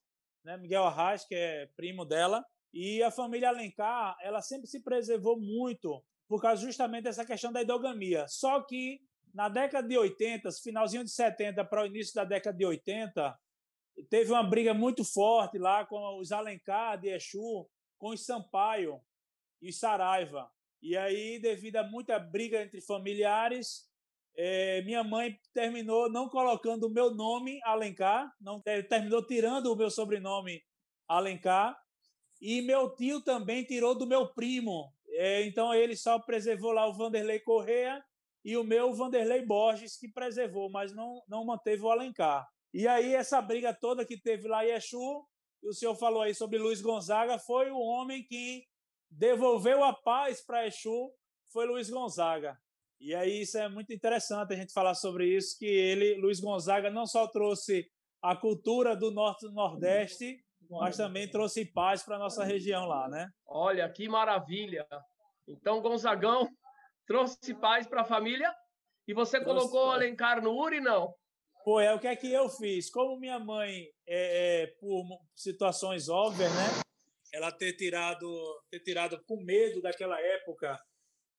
né? Miguel Arraes, que é primo dela. E a família Alencar, ela sempre se preservou muito por causa justamente dessa questão da endogamia. Só que na década de 80, finalzinho de 70 para o início da década de 80, teve uma briga muito forte lá com os Alencar de Exu, com os Sampaio e Saraiva. E aí, devido a muita briga entre familiares, é, minha mãe terminou não colocando o meu nome Alencar, não terminou tirando o meu sobrenome Alencar, e meu tio também tirou do meu primo. É, então ele só preservou lá o Vanderlei Correa e o meu Vanderlei Borges, que preservou, mas não, não manteve o Alencar. E aí, essa briga toda que teve lá em Exu, e o senhor falou aí sobre Luiz Gonzaga, foi o homem que devolveu a paz para Exu, foi Luiz Gonzaga. E aí isso é muito interessante a gente falar sobre isso, que ele, Luiz Gonzaga, não só trouxe a cultura do Norte do Nordeste, mas também trouxe paz para a nossa região lá, né? Olha, que maravilha! Então, Gonzagão [laughs] trouxe paz para a família e você trouxe colocou o Alencar no URI, não? Pô, é o que é que eu fiz? Como minha mãe, é, é, por situações óbvias, né? Ela ter tirado, ter tirado com medo daquela época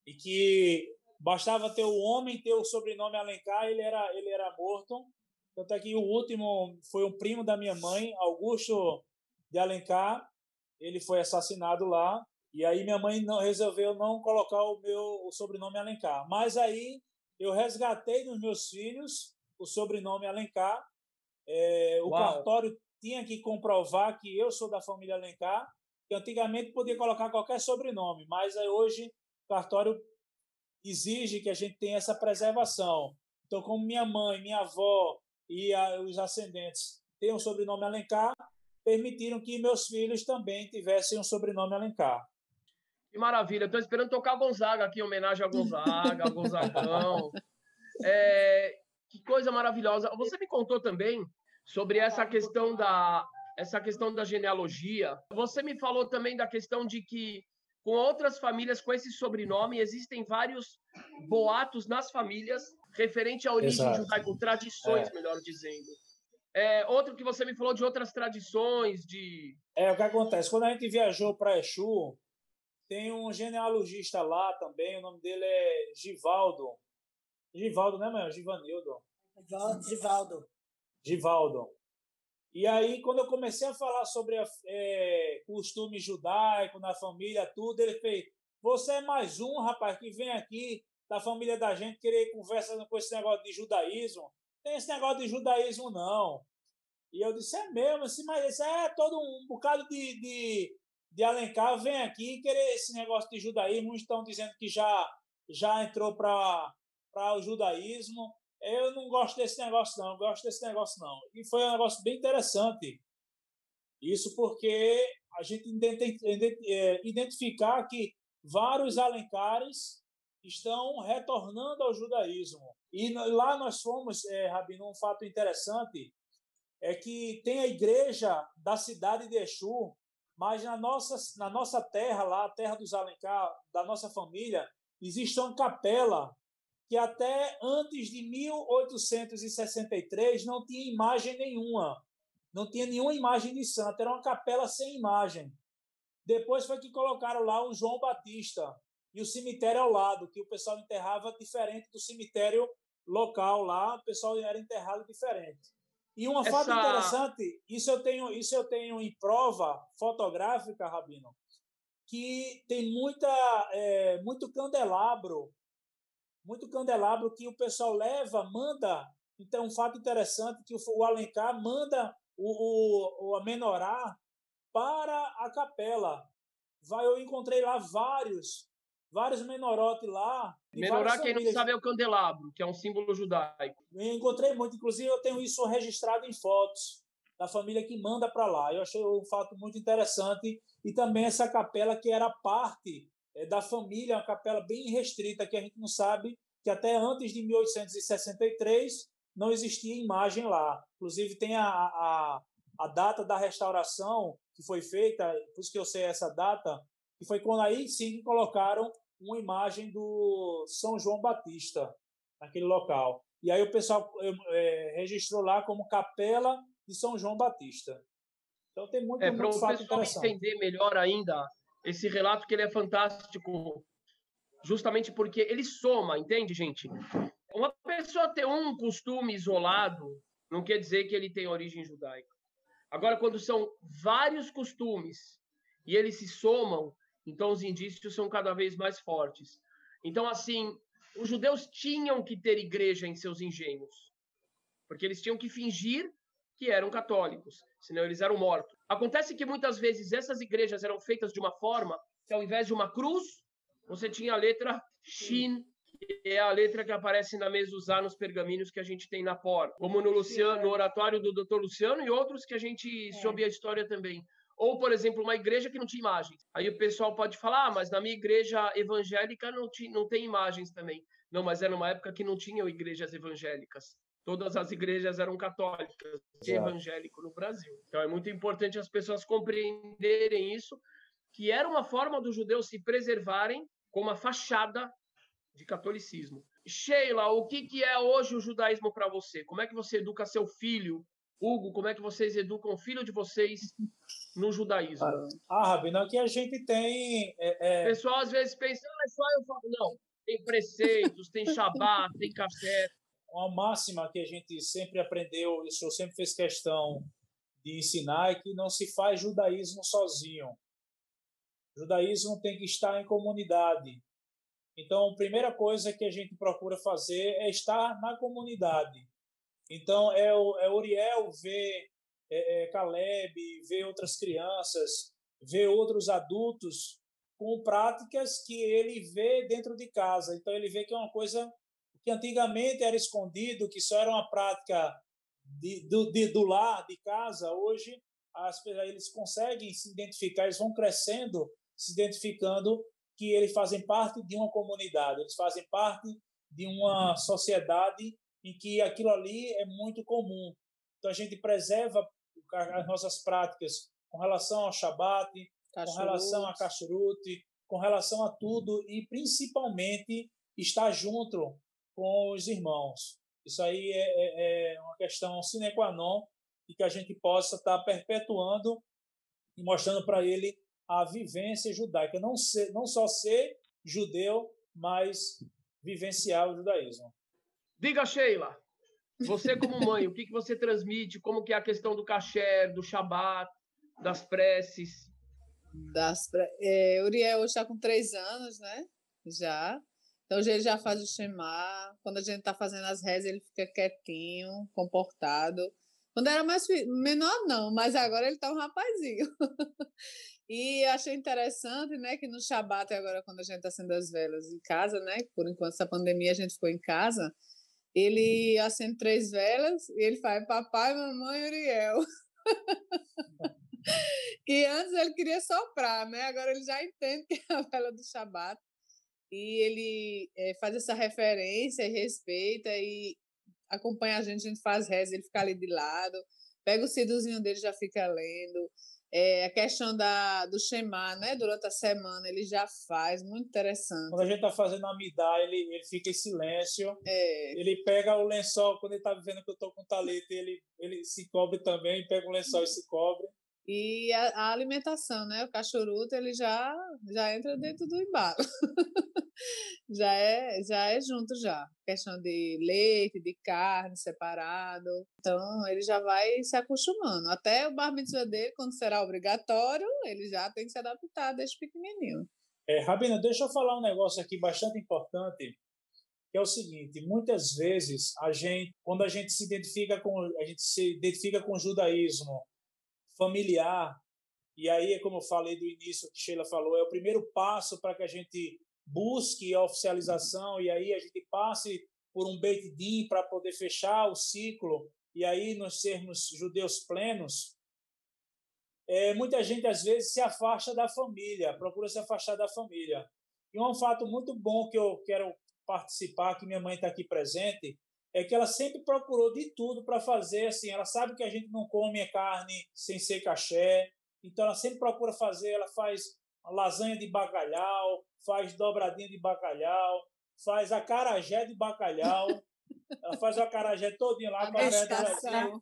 e que Bastava ter o homem ter o sobrenome Alencar, ele era, ele era morto. Tanto é que o último foi um primo da minha mãe, Augusto de Alencar. Ele foi assassinado lá. E aí minha mãe não, resolveu não colocar o meu o sobrenome Alencar. Mas aí eu resgatei nos meus filhos o sobrenome Alencar. É, o Uau. cartório tinha que comprovar que eu sou da família Alencar, que antigamente podia colocar qualquer sobrenome, mas aí hoje o cartório exige que a gente tenha essa preservação. Então, como minha mãe, minha avó e a, os ascendentes têm um sobrenome Alencar, permitiram que meus filhos também tivessem um sobrenome Alencar. Que maravilha. Estou esperando tocar Gonzaga aqui, em homenagem a Gonzaga, a Gonzagão. É, que coisa maravilhosa. Você me contou também sobre essa questão da essa questão da genealogia. Você me falou também da questão de que com outras famílias com esse sobrenome. Existem vários boatos nas famílias referente à origem Exato. judaica, tradições, é. melhor dizendo. É, outro que você me falou de outras tradições, de... É, o que acontece, quando a gente viajou para Exu, tem um genealogista lá também, o nome dele é Givaldo. Givaldo, né, mãe? Givanildo. Givaldo. Givaldo. E aí, quando eu comecei a falar sobre é, costume judaico na família, tudo, ele fez: Você é mais um, rapaz, que vem aqui da família da gente querer conversar com esse negócio de judaísmo. Tem esse negócio de judaísmo, não. E eu disse: É mesmo, assim, mas isso é todo um bocado de, de, de Alencar vem aqui querer esse negócio de judaísmo. Uns estão dizendo que já, já entrou para o judaísmo eu não gosto desse negócio não, não gosto desse negócio não. E foi um negócio bem interessante. Isso porque a gente é, identificar que vários alencares estão retornando ao judaísmo. E lá nós fomos, é, Rabino, um fato interessante é que tem a igreja da cidade de Exu, mas na nossa, na nossa terra lá, a terra dos Alencar, da nossa família, existe uma capela que até antes de 1863 não tinha imagem nenhuma. Não tinha nenhuma imagem de santo, era uma capela sem imagem. Depois foi que colocaram lá o João Batista e o cemitério ao lado, que o pessoal enterrava diferente do cemitério local lá, o pessoal era enterrado diferente. E uma Essa... fato interessante, isso eu tenho, isso eu tenho em prova fotográfica, Rabino, que tem muita, é, muito candelabro muito candelabro que o pessoal leva, manda. Então, um fato interessante que o Alencar manda o, o, o menorá para a capela. Vai, eu encontrei lá vários, vários menorotes lá. Menorá, quem não sabe, é o candelabro, que é um símbolo judaico. Eu encontrei muito, inclusive eu tenho isso registrado em fotos da família que manda para lá. Eu achei um fato muito interessante. E também essa capela que era parte é, da família, uma capela bem restrita, que a gente não sabe que até antes de 1863 não existia imagem lá. Inclusive, tem a, a, a data da restauração que foi feita, por isso que eu sei essa data, E foi quando aí sim colocaram uma imagem do São João Batista naquele local. E aí o pessoal é, registrou lá como Capela de São João Batista. Então tem muito, é, muito fato pessoal entender melhor ainda esse relato que ele é fantástico, justamente porque ele soma, entende, gente? Uma pessoa ter um costume isolado não quer dizer que ele tem origem judaica. Agora, quando são vários costumes e eles se somam, então os indícios são cada vez mais fortes. Então, assim, os judeus tinham que ter igreja em seus engenhos, porque eles tinham que fingir que eram católicos, senão eles eram mortos. Acontece que muitas vezes essas igrejas eram feitas de uma forma que, ao invés de uma cruz, você tinha a letra Shin, que é a letra que aparece na mesa nos pergaminhos que a gente tem na porta, como no, Luciano, no oratório do Dr. Luciano e outros que a gente é. soube a história também. Ou, por exemplo, uma igreja que não tinha imagens. Aí o pessoal pode falar, ah, mas na minha igreja evangélica não, tinha, não tem imagens também. Não, mas era uma época que não tinham igrejas evangélicas. Todas as igrejas eram católicas, de evangélico no Brasil. Então é muito importante as pessoas compreenderem isso, que era uma forma dos judeus se preservarem com uma fachada de catolicismo. Sheila, o que, que é hoje o judaísmo para você? Como é que você educa seu filho Hugo, como é que vocês educam o filho de vocês no judaísmo? Ah, Rabino, aqui a gente tem. É, é... Pessoal às vezes pensa, ah, é só eu falo. Não, tem preceitos, tem Shabat, [laughs] tem café. Uma máxima que a gente sempre aprendeu, o senhor sempre fez questão de ensinar, é que não se faz judaísmo sozinho. O judaísmo tem que estar em comunidade. Então, a primeira coisa que a gente procura fazer é estar na comunidade. Então, é é Uriel ver é, é, Caleb, ver outras crianças, ver outros adultos com práticas que ele vê dentro de casa. Então, ele vê que é uma coisa que antigamente era escondido, que só era uma prática de, do, de, do lar, de casa. Hoje, as, eles conseguem se identificar, eles vão crescendo, se identificando que eles fazem parte de uma comunidade, eles fazem parte de uma sociedade em que aquilo ali é muito comum. Então a gente preserva as nossas práticas com relação ao Shabat, com relação a Kashrut, com relação a tudo e principalmente estar junto com os irmãos. Isso aí é, é, é uma questão sine qua non e que a gente possa estar perpetuando e mostrando para ele a vivência judaica, não, ser, não só ser judeu, mas vivenciar o judaísmo. Diga, Sheila, você como mãe, o que, que você transmite? Como que é a questão do caché, do Shabat, das preces? Das pre... é, Uriel está com três anos, né? Já. Então, ele já faz o Shema. Quando a gente está fazendo as rezas, ele fica quietinho, comportado. Quando era mais menor, não, mas agora ele está um rapazinho. [laughs] e achei interessante, né, que no Shabat, agora quando a gente está acendendo as velas em casa, né, por enquanto essa pandemia a gente ficou em casa, ele acende três velas e ele faz papai, mamãe e Uriel. [laughs] que antes ele queria soprar, né? Agora ele já entende que é a vela do Shabat. E ele é, faz essa referência e respeita e acompanha a gente, a gente faz reza, ele fica ali de lado, pega o cidozinho dele já fica lendo. É, a questão da, do Shema, né? Durante a semana, ele já faz, muito interessante. Quando a gente está fazendo a midá, ele, ele fica em silêncio. É. Ele pega o lençol, quando ele está vendo que eu estou com talete, ele, ele se cobre também, pega o lençol e se cobre. E a, a, alimentação, né? O cachoruto, ele já, já entra dentro do embalo. [laughs] já, é, já é junto já. Questão de leite, de carne separado. Então, ele já vai se acostumando. Até o bar mitzvah dele, quando será obrigatório, ele já tem que se adaptar desde pequenininho. É, Rabina, deixa eu falar um negócio aqui bastante importante, que é o seguinte, muitas vezes a gente, quando a gente se identifica com a gente se identifica com o judaísmo, familiar. E aí, como eu falei do início, que Sheila falou, é o primeiro passo para que a gente busque a oficialização e aí a gente passe por um Beit Din para poder fechar o ciclo e aí nós sermos judeus plenos. É, muita gente às vezes se afasta da família, procura se afastar da família. E um fato muito bom que eu quero participar, que minha mãe está aqui presente, é que ela sempre procurou de tudo para fazer assim. Ela sabe que a gente não come carne sem ser caché, então ela sempre procura fazer. Ela faz lasanha de bacalhau, faz dobradinha de bacalhau, faz acarajé de bacalhau. [laughs] Ela faz o acarajé todinho lá, com a Adaptação.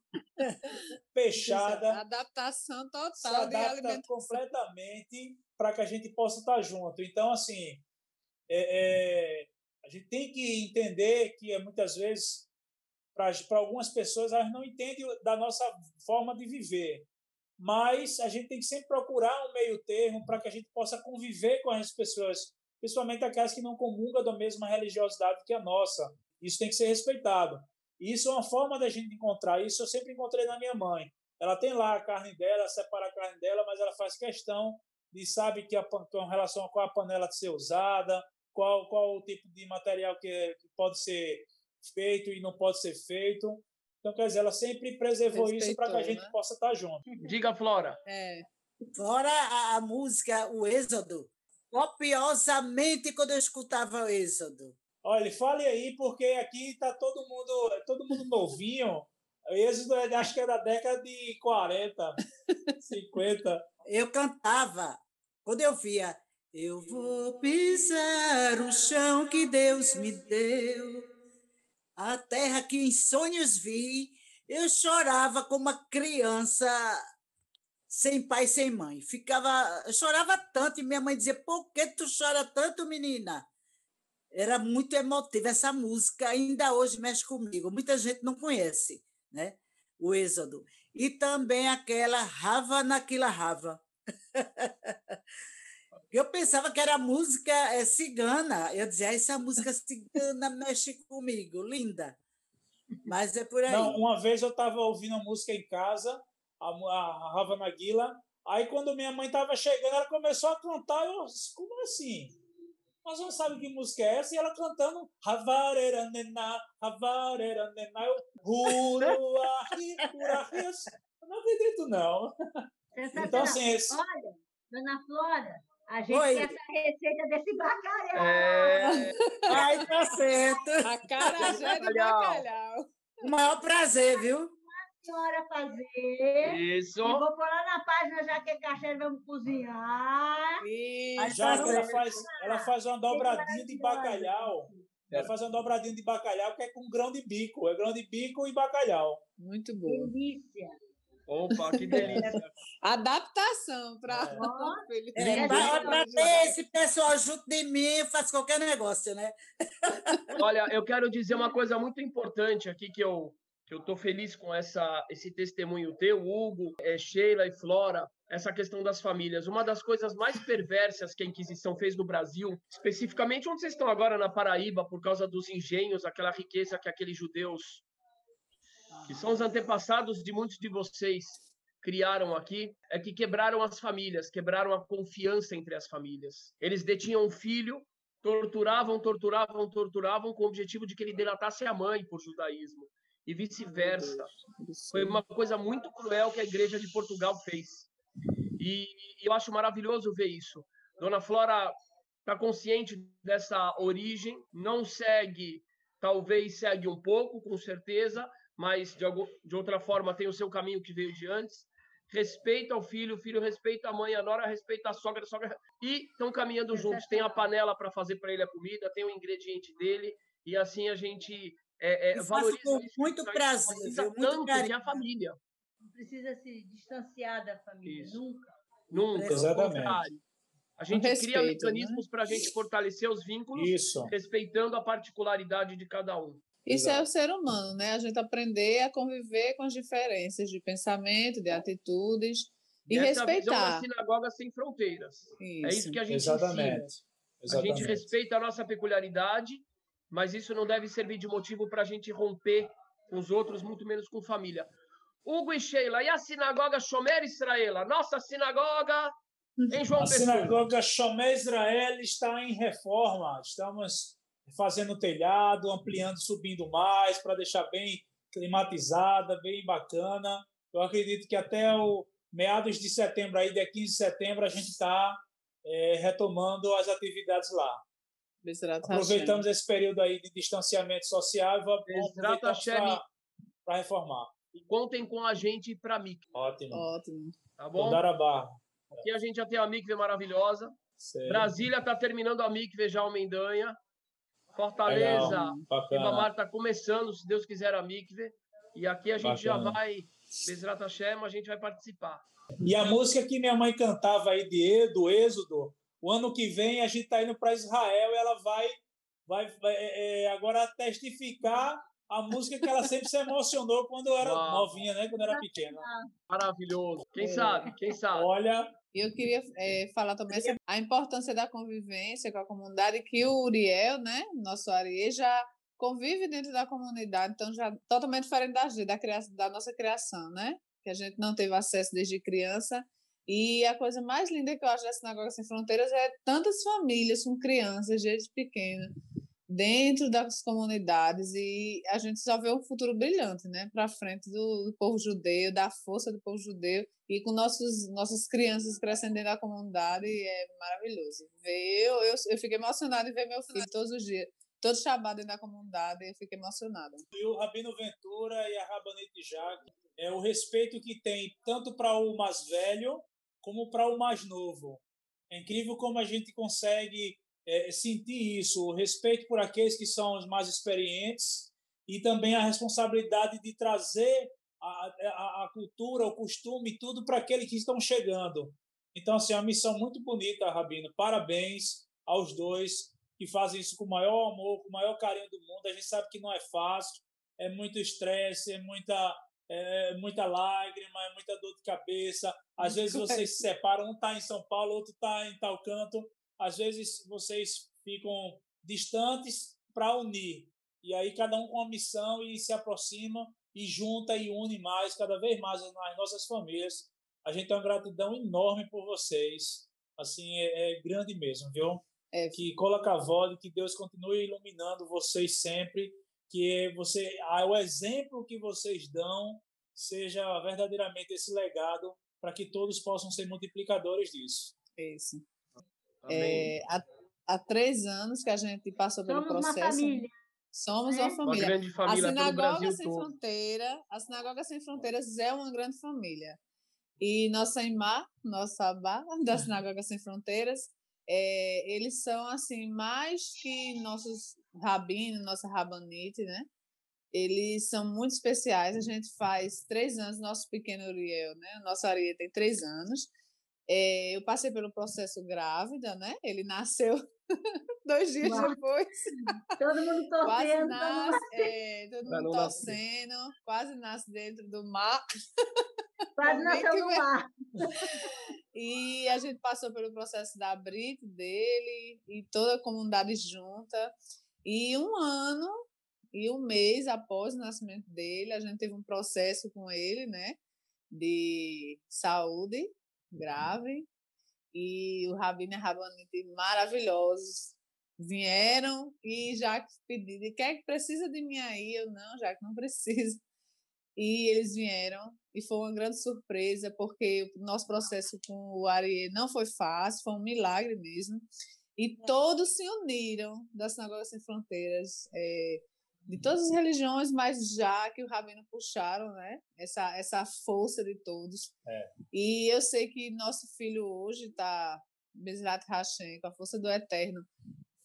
fechada. [laughs] Adaptação total se de adapta completamente para que a gente possa estar junto. Então, assim, é, é, a gente tem que entender que muitas vezes, para algumas pessoas, elas não entendem da nossa forma de viver. Mas a gente tem que sempre procurar um meio termo para que a gente possa conviver com as pessoas, principalmente aquelas que não comungam da mesma religiosidade que a nossa. Isso tem que ser respeitado. E isso é uma forma da gente encontrar. Isso eu sempre encontrei na minha mãe. Ela tem lá a carne dela, separa a carne dela, mas ela faz questão de sabe que a com relação a qual a panela de ser usada, qual qual o tipo de material que, é- que pode ser feito e não pode ser feito. Então, quer dizer, ela sempre preservou isso para que a Respeitou, gente né? possa estar junto. Diga, Flora. É. Fora a, a música, o Êxodo. Copiosamente quando eu escutava o Êxodo. Olha, fale aí, porque aqui está todo mundo, é todo mundo novinho. Êxodo, é- acho que é da década de 40, 50. Eu cantava, quando eu via, eu vou pisar o chão que Deus me deu, a terra que em sonhos vi, eu chorava como uma criança sem pai, sem mãe. Ficava, eu chorava tanto e minha mãe dizia: "Por que tu chora tanto, menina?" Era muito emotiva essa música, ainda hoje mexe comigo. Muita gente não conhece, né? O Êxodo. E também aquela Rava naquela Rava. [laughs] Eu pensava que era música é, cigana. Eu dizia, "Ah, essa música cigana mexe comigo, linda. Mas é por aí. Não, uma vez eu estava ouvindo a música em casa, a, a Rava Naguila, aí quando minha mãe estava chegando, ela começou a cantar, eu disse, como assim? Mas não sabe que música é essa? E ela cantando Havarera Nená, Havarera Nená, eu eu não acredito não. Então assim, esse, Olha, dona Flora, a gente Oi. quer essa receita desse bacalhau. É, Ai, tá certo. Acarajé de Bacalhau. bacalhau. O maior prazer, viu? senhora fazer. isso. E vou pôr lá na página já que Cacheiro vamos cozinhar. Isso. já que ela faz, ela faz uma dobradinha de bacalhau, ela É. faz uma dobradinha de bacalhau que é com grão de bico, é grão de bico e bacalhau. Muito boa. Delícia. Opa, que [laughs] delícia. Adaptação para É. [laughs] É, pra ter esse pessoal junto de mim, faz qualquer negócio, né? [laughs] Olha, eu quero dizer uma coisa muito importante aqui que eu que eu tô feliz com essa esse testemunho teu, Hugo, é, Sheila e Flora, essa questão das famílias. Uma das coisas mais perversas que a Inquisição fez no Brasil, especificamente onde vocês estão agora na Paraíba, por causa dos engenhos, aquela riqueza que aqueles judeus, que são os antepassados de muitos de vocês, criaram aqui, é que quebraram as famílias, quebraram a confiança entre as famílias. Eles detinham um filho, torturavam, torturavam, torturavam com o objetivo de que ele delatasse a mãe por judaísmo e vice-versa. Foi uma coisa muito cruel que a Igreja de Portugal fez. E eu acho maravilhoso ver isso. Dona Flora está consciente dessa origem, não segue, talvez segue um pouco, com certeza, mas de, algum, de outra forma tem o seu caminho que veio de antes. Respeita o filho, o filho respeita a mãe, a nora respeita a sogra, a sogra. [laughs] E estão caminhando juntos. Tem a panela para fazer para ele a comida, tem o ingrediente dele, e assim a gente é, é, valoriza com isso muito a gente prazer, valoriza viu? Muito tanto que carinho. a família. Não precisa se distanciar da família, Isso. nunca. Nunca, Exatamente. A gente cria respeito, né? mecanismos para a gente fortalecer os vínculos, Isso. respeitando a particularidade de cada um. Isso é Exato. o ser humano, né? A gente aprender a conviver com as diferenças de pensamento, de atitudes e Essa é a visão da respeitar. sinagoga sem fronteiras. É isso que a gente Exatamente. ensina. A Exatamente. gente respeita a nossa peculiaridade, mas isso não deve servir de motivo para a gente romper com os outros, muito menos com família. Hugo e Sheila, e a sinagoga Shomer Israel? A nossa sinagoga em João A Pessoa. sinagoga Shomé Israel está em reforma. Estamos fazendo o telhado, ampliando, subindo mais, para deixar bem climatizada, bem bacana. Eu acredito que até o meados de setembro, aí, dia 15 de setembro, a gente está retomando as atividades lá. Aproveitamos esse período aí de distanciamento social e vamos para reformar. E contem com a gente para mim, Ótimo. Ótimo. tá bom? Vou dar a barra. Aqui a gente já tem a mikve maravilhosa. Sério. Brasília está terminando a mikve já o Mendanha. Fortaleza, Legal, bacana. Está começando, se Deus quiser, a mikve. E aqui a gente já Bacana. vai, Bezerra Hashem, a gente vai participar. E a música que minha mãe cantava aí de do Êxodo, o ano que vem a gente está indo para Israel e ela vai, vai, vai, é, é, agora testificar a música que ela sempre se emocionou quando era Uau. novinha, né? Quando era pequena. Maravilhoso. Quem É. sabe? Quem sabe? Olha, E eu queria eh, falar também sobre a importância da convivência com a comunidade, que o Uriel, né, nosso Ariê, já convive dentro da comunidade, então já totalmente diferente da da, criação, da nossa criação, né? Que a gente não teve acesso desde criança. E a coisa mais linda que eu acho da Sinagoga Sem Fronteiras é tantas famílias com crianças desde pequena dentro das comunidades e a gente só vê um futuro brilhante, né, para frente do, do povo judeu, da força do povo judeu e com nossos nossas crianças crescendo dentro da comunidade é maravilhoso. Eu, eu, eu fiquei emocionada em ver meu filho todos os dias, todo Shabbat dentro da comunidade, eu fiquei emocionada. e o Rabino Ventura e a Rabanete Jacques, é o respeito que tem tanto para o mais velho como para o mais novo. É incrível como a gente consegue é, sentir isso, o respeito por aqueles que são os mais experientes e também a responsabilidade de trazer a, a, a cultura, o costume, tudo para aqueles que estão chegando. Então, assim, é uma missão muito bonita, Rabino. Parabéns aos dois que fazem isso com o maior amor, com o maior carinho do mundo. A gente sabe que não é fácil, é muito estresse, é muita, é muita lágrima, é muita dor de cabeça. Às vezes vocês se separam, um está em São Paulo, outro está em tal canto. Às vezes vocês ficam distantes para unir. E aí cada um com uma missão e se aproxima e junta e une mais, cada vez mais as nossas famílias. A gente tem uma gratidão enorme por vocês. Assim, é, é grande mesmo, viu? É. Que coloca a voz, que Deus continue iluminando vocês sempre, que você, o exemplo que vocês dão seja verdadeiramente esse legado para que todos possam ser multiplicadores disso. Isso. É, há, há três anos que a gente passou pelo Somos uma processo. família. Somos É. uma Uma família. grande A família pelo Sinagoga Brasil Sem todo. Fronteira, a Sinagoga Sem Fronteiras é uma grande família. E nossa imá, nossa abá [laughs] da Sinagoga Sem Fronteiras, é, eles são assim mais que nossos rabinos, nossa rabanite, né? Eles são muito especiais. A gente faz três anos, nosso pequeno Uriel, né? Nosso Ariel tem três anos. É, eu passei pelo processo grávida, né? Ele nasceu [laughs] dois dias Uau. depois Todo mundo [laughs] quase torcendo. todo mundo- nasce, é, todo mundo não nascer. torcendo, quase nasce dentro do mar. [laughs] Quase nasceu no mar. E a gente passou pelo processo da Brit dele e toda a comunidade junta. E um ano e um mês após o nascimento dele, a gente teve um processo com ele, né? De saúde grave. E o Rabino e a Rabanite maravilhosos vieram e já pediram, quer que precisa de mim aí? Eu não, já que não precisa. E eles vieram e foi uma grande surpresa, porque o nosso processo com o Ari não foi fácil, foi um milagre mesmo. E todos se uniram da Sinagoga Sem Fronteiras, é, de todas as religiões, mas já que o Rabino puxaram, né? Essa, essa força de todos. É. E eu sei que nosso filho hoje está, Bezrat Hashem, com a força do Eterno,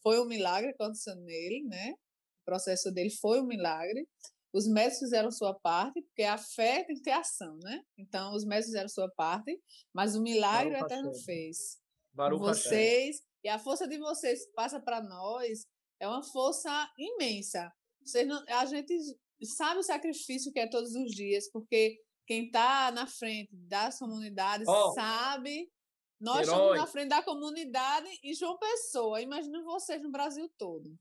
foi um milagre que aconteceu nele, né? O processo dele foi um milagre. Os médicos fizeram sua parte, porque a fé tem que ter ação, né? Então, os médicos fizeram sua parte, mas o milagre Baruch o Eterno Hashem. fez. Baruch Hashem. vocês, e a força de vocês passa para nós é uma força imensa. Vocês não, a gente sabe o sacrifício que é todos os dias, porque quem está na frente das comunidades Ó, sabe. Nós herói. estamos na frente da comunidade e João Pessoa. Imagina vocês no Brasil todo.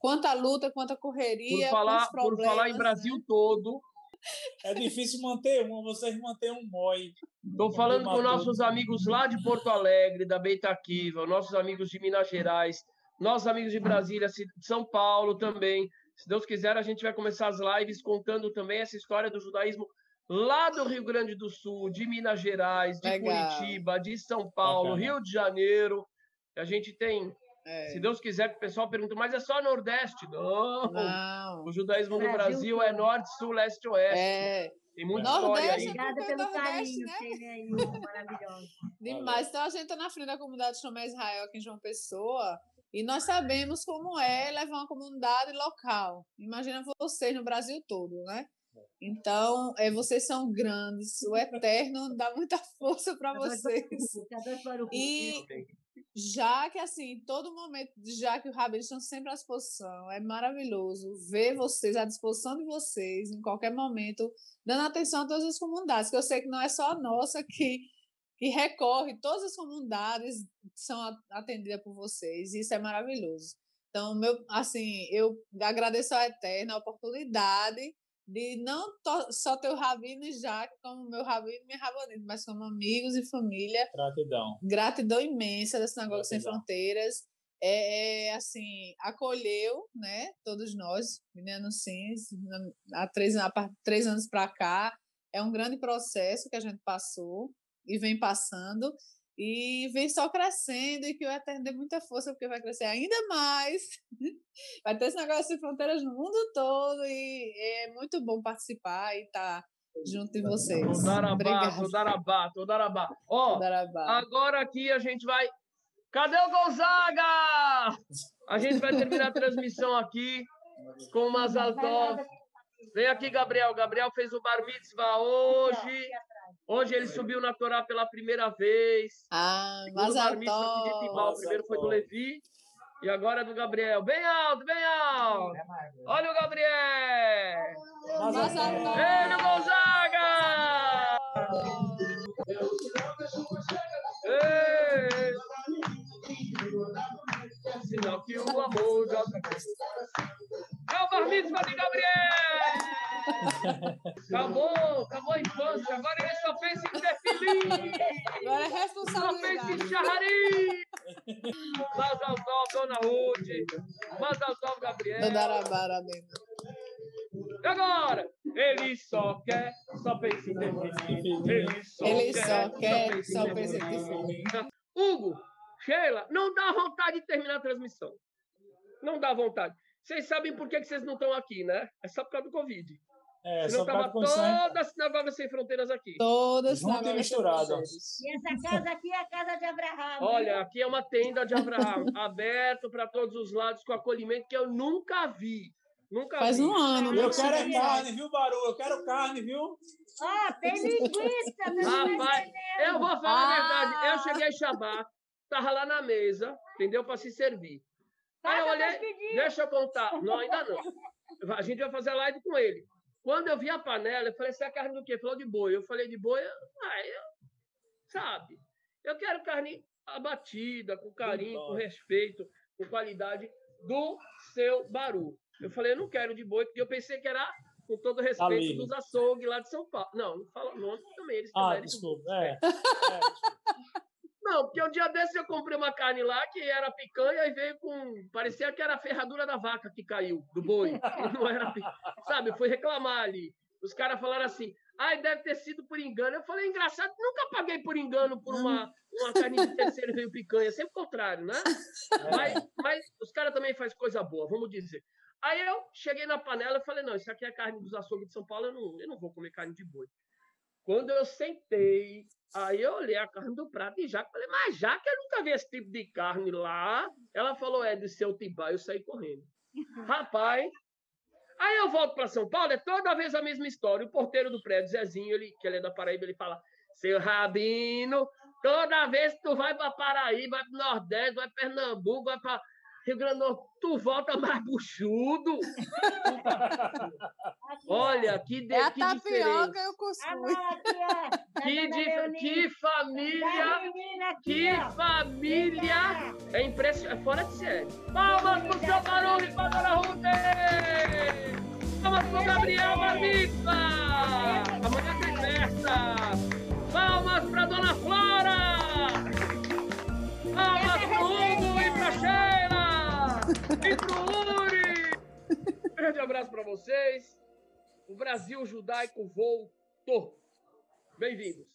Quanta luta, quanta Por correria, falar, quantos por problemas. falar em Brasil todo, [laughs] É difícil manter um, vocês mantêm um MOI. Estou falando com nossos amigos lá de Porto Alegre, da Beitaquiva, nossos amigos de Minas Gerais, nossos amigos de Brasília, de São Paulo também. Se Deus quiser, a gente vai começar as lives contando também essa história do judaísmo lá do Rio Grande do Sul, de Minas Gerais, de Legal. Curitiba, de São Paulo, Bacana. Rio de Janeiro. A gente tem, É. se Deus quiser, o pessoal pergunta, mas é só Nordeste? Não. Não. O judaísmo no Brasil Brasil é norte, sul, leste, oeste. É. Tem muita Nordeste, história aí. Obrigada porque pelo Nordeste, carinho, né? Sheila aí, maravilhosa. Demais. Então a gente está na frente da comunidade Chama Israel aqui em João Pessoa e nós sabemos como é levar uma comunidade local. Imagina vocês no Brasil todo, né? Então, é, vocês são grandes, o Eterno [laughs] dá muita força para vocês. E já que assim, todo momento, já que o Rabino estão sempre à disposição, é maravilhoso ver vocês à disposição de vocês em qualquer momento, dando atenção a todas as comunidades, que eu sei que não é só a nossa que, que recorre, todas as comunidades são a- atendidas por vocês, e isso é maravilhoso. Então, meu, assim, eu agradeço ao Eterno a oportunidade de não to- só ter o Rabino e Jaque como meu Rabino e minha Rabonita, mas como amigos e família Gratidão. gratidão imensa da Sinagoga Sem Gratidão. Fronteiras. É, é, assim, acolheu, né, todos nós, Meninos Sims, há três, há três anos para cá. É um grande processo que a gente passou e vem passando e vem só crescendo e que o Eterno dê muita força porque vai crescer ainda mais. [laughs] Vai ter esse negócio de fronteiras no mundo todo e é muito bom participar e estar junto de vocês. Todarabá, Obrigada. Todarabá, Todarabá. Ó, agora aqui a gente vai. Cadê o Gonzaga? A gente vai terminar a transmissão aqui com o Mazal Tov. Vem aqui, Gabriel. Gabriel fez o bar mitzvah hoje. Hoje ele subiu na Torá pela primeira vez. Ah, mas. O primeiro foi do Levi. E agora é do Gabriel. Bem alto, bem alto. Olha o Gabriel. Ele, Gonzaga! Ei! Sinal que o amor já É o bar mitzvah de Gabriel! Acabou, acabou a infância. Agora ele só pensa em ser feliz. Agora é Só pensa em responsabilidade. charrari. Mazaltov, Dona Ruth. Mazaltov, Gabriel. Dodarabara, Bena. E agora? Ele só quer, só pensa em ter feliz. Ele só Ele quer, só pensa em ter feliz. Hugo, Sheila, não dá vontade de terminar a transmissão. Não dá vontade. Vocês sabem por que vocês não estão aqui, né? É só por causa do Covid. É, Senão só tava para condições. toda a sinagoga sem fronteiras aqui. Todas Junto e sinagogas misturado. E essa casa aqui é a casa de Abraão. Olha, aqui é uma tenda de Abraão, [laughs] aberto para todos os lados, com acolhimento que eu nunca vi. Nunca Faz vi. um ano. Eu né? quero é carne, viu, Baru? Eu quero carne, viu? Ó, tem linguiça. meu Rapaz, eu vou falar a Ah. verdade. Eu cheguei Shabbat, tava lá na mesa, entendeu? Para se servir. Aí eu olhei, deixa eu contar. Não, ainda não. A gente vai fazer live com ele. Quando eu vi a panela, eu falei, essa é carne do quê? Falou de boi. Eu falei, de boi? Ah, eu, sabe? Eu quero carne abatida, com carinho, com respeito, com qualidade do seu baru. Eu falei, eu não quero de boi, porque eu pensei que era com todo respeito Ali. dos açougues lá de São Paulo. Não, não fala nome também. Eles Ah, desculpa. [laughs] É. é desculpa. Não, porque um dia desses eu comprei uma carne lá que era picanha e veio com. Parecia que era a ferradura da vaca que caiu, do boi. Não era. Sabe, eu fui reclamar ali. Os caras falaram assim: ai, deve ter sido por engano. Eu falei, engraçado, nunca paguei por engano por uma, uma carne de terceiro veio picanha. Sempre o contrário, né? Mas, mas os caras também fazem coisa boa, vamos dizer. Aí eu cheguei na panela e falei, não, isso aqui é carne dos açougues de São Paulo, eu não, eu não vou comer carne de boi. Quando eu sentei, aí eu olhei a carne do prato e já falei, mas já que eu nunca vi esse tipo de carne lá, ela falou, é de seu tibá, eu saí correndo. [laughs] Rapaz, aí eu volto para São Paulo, é toda vez a mesma história. O porteiro do prédio, Zezinho, ele, que ele é da Paraíba, ele fala, seu Rabino, toda vez que tu vai para Paraíba, vai para Nordeste, vai para Pernambuco, vai para Rio Grande do Norte, tu volta mais buchudo. [laughs] Olha, que, de, É a que tapioca diferença. e o cuscuz. Aqui, ó. da [laughs] Que, Leonine. que família, que família. É impressionante, é fora de série. Palmas pro seu barulho pra Dona Ruth! Palmas pro Gabriel Marmita! Amanhã tem festa! Palmas pra Dona Flora! Palmas pro Hugo e pra Sheila! E Uri! Grande abraço pra vocês. O Brasil judaico voltou. Bem-vindos.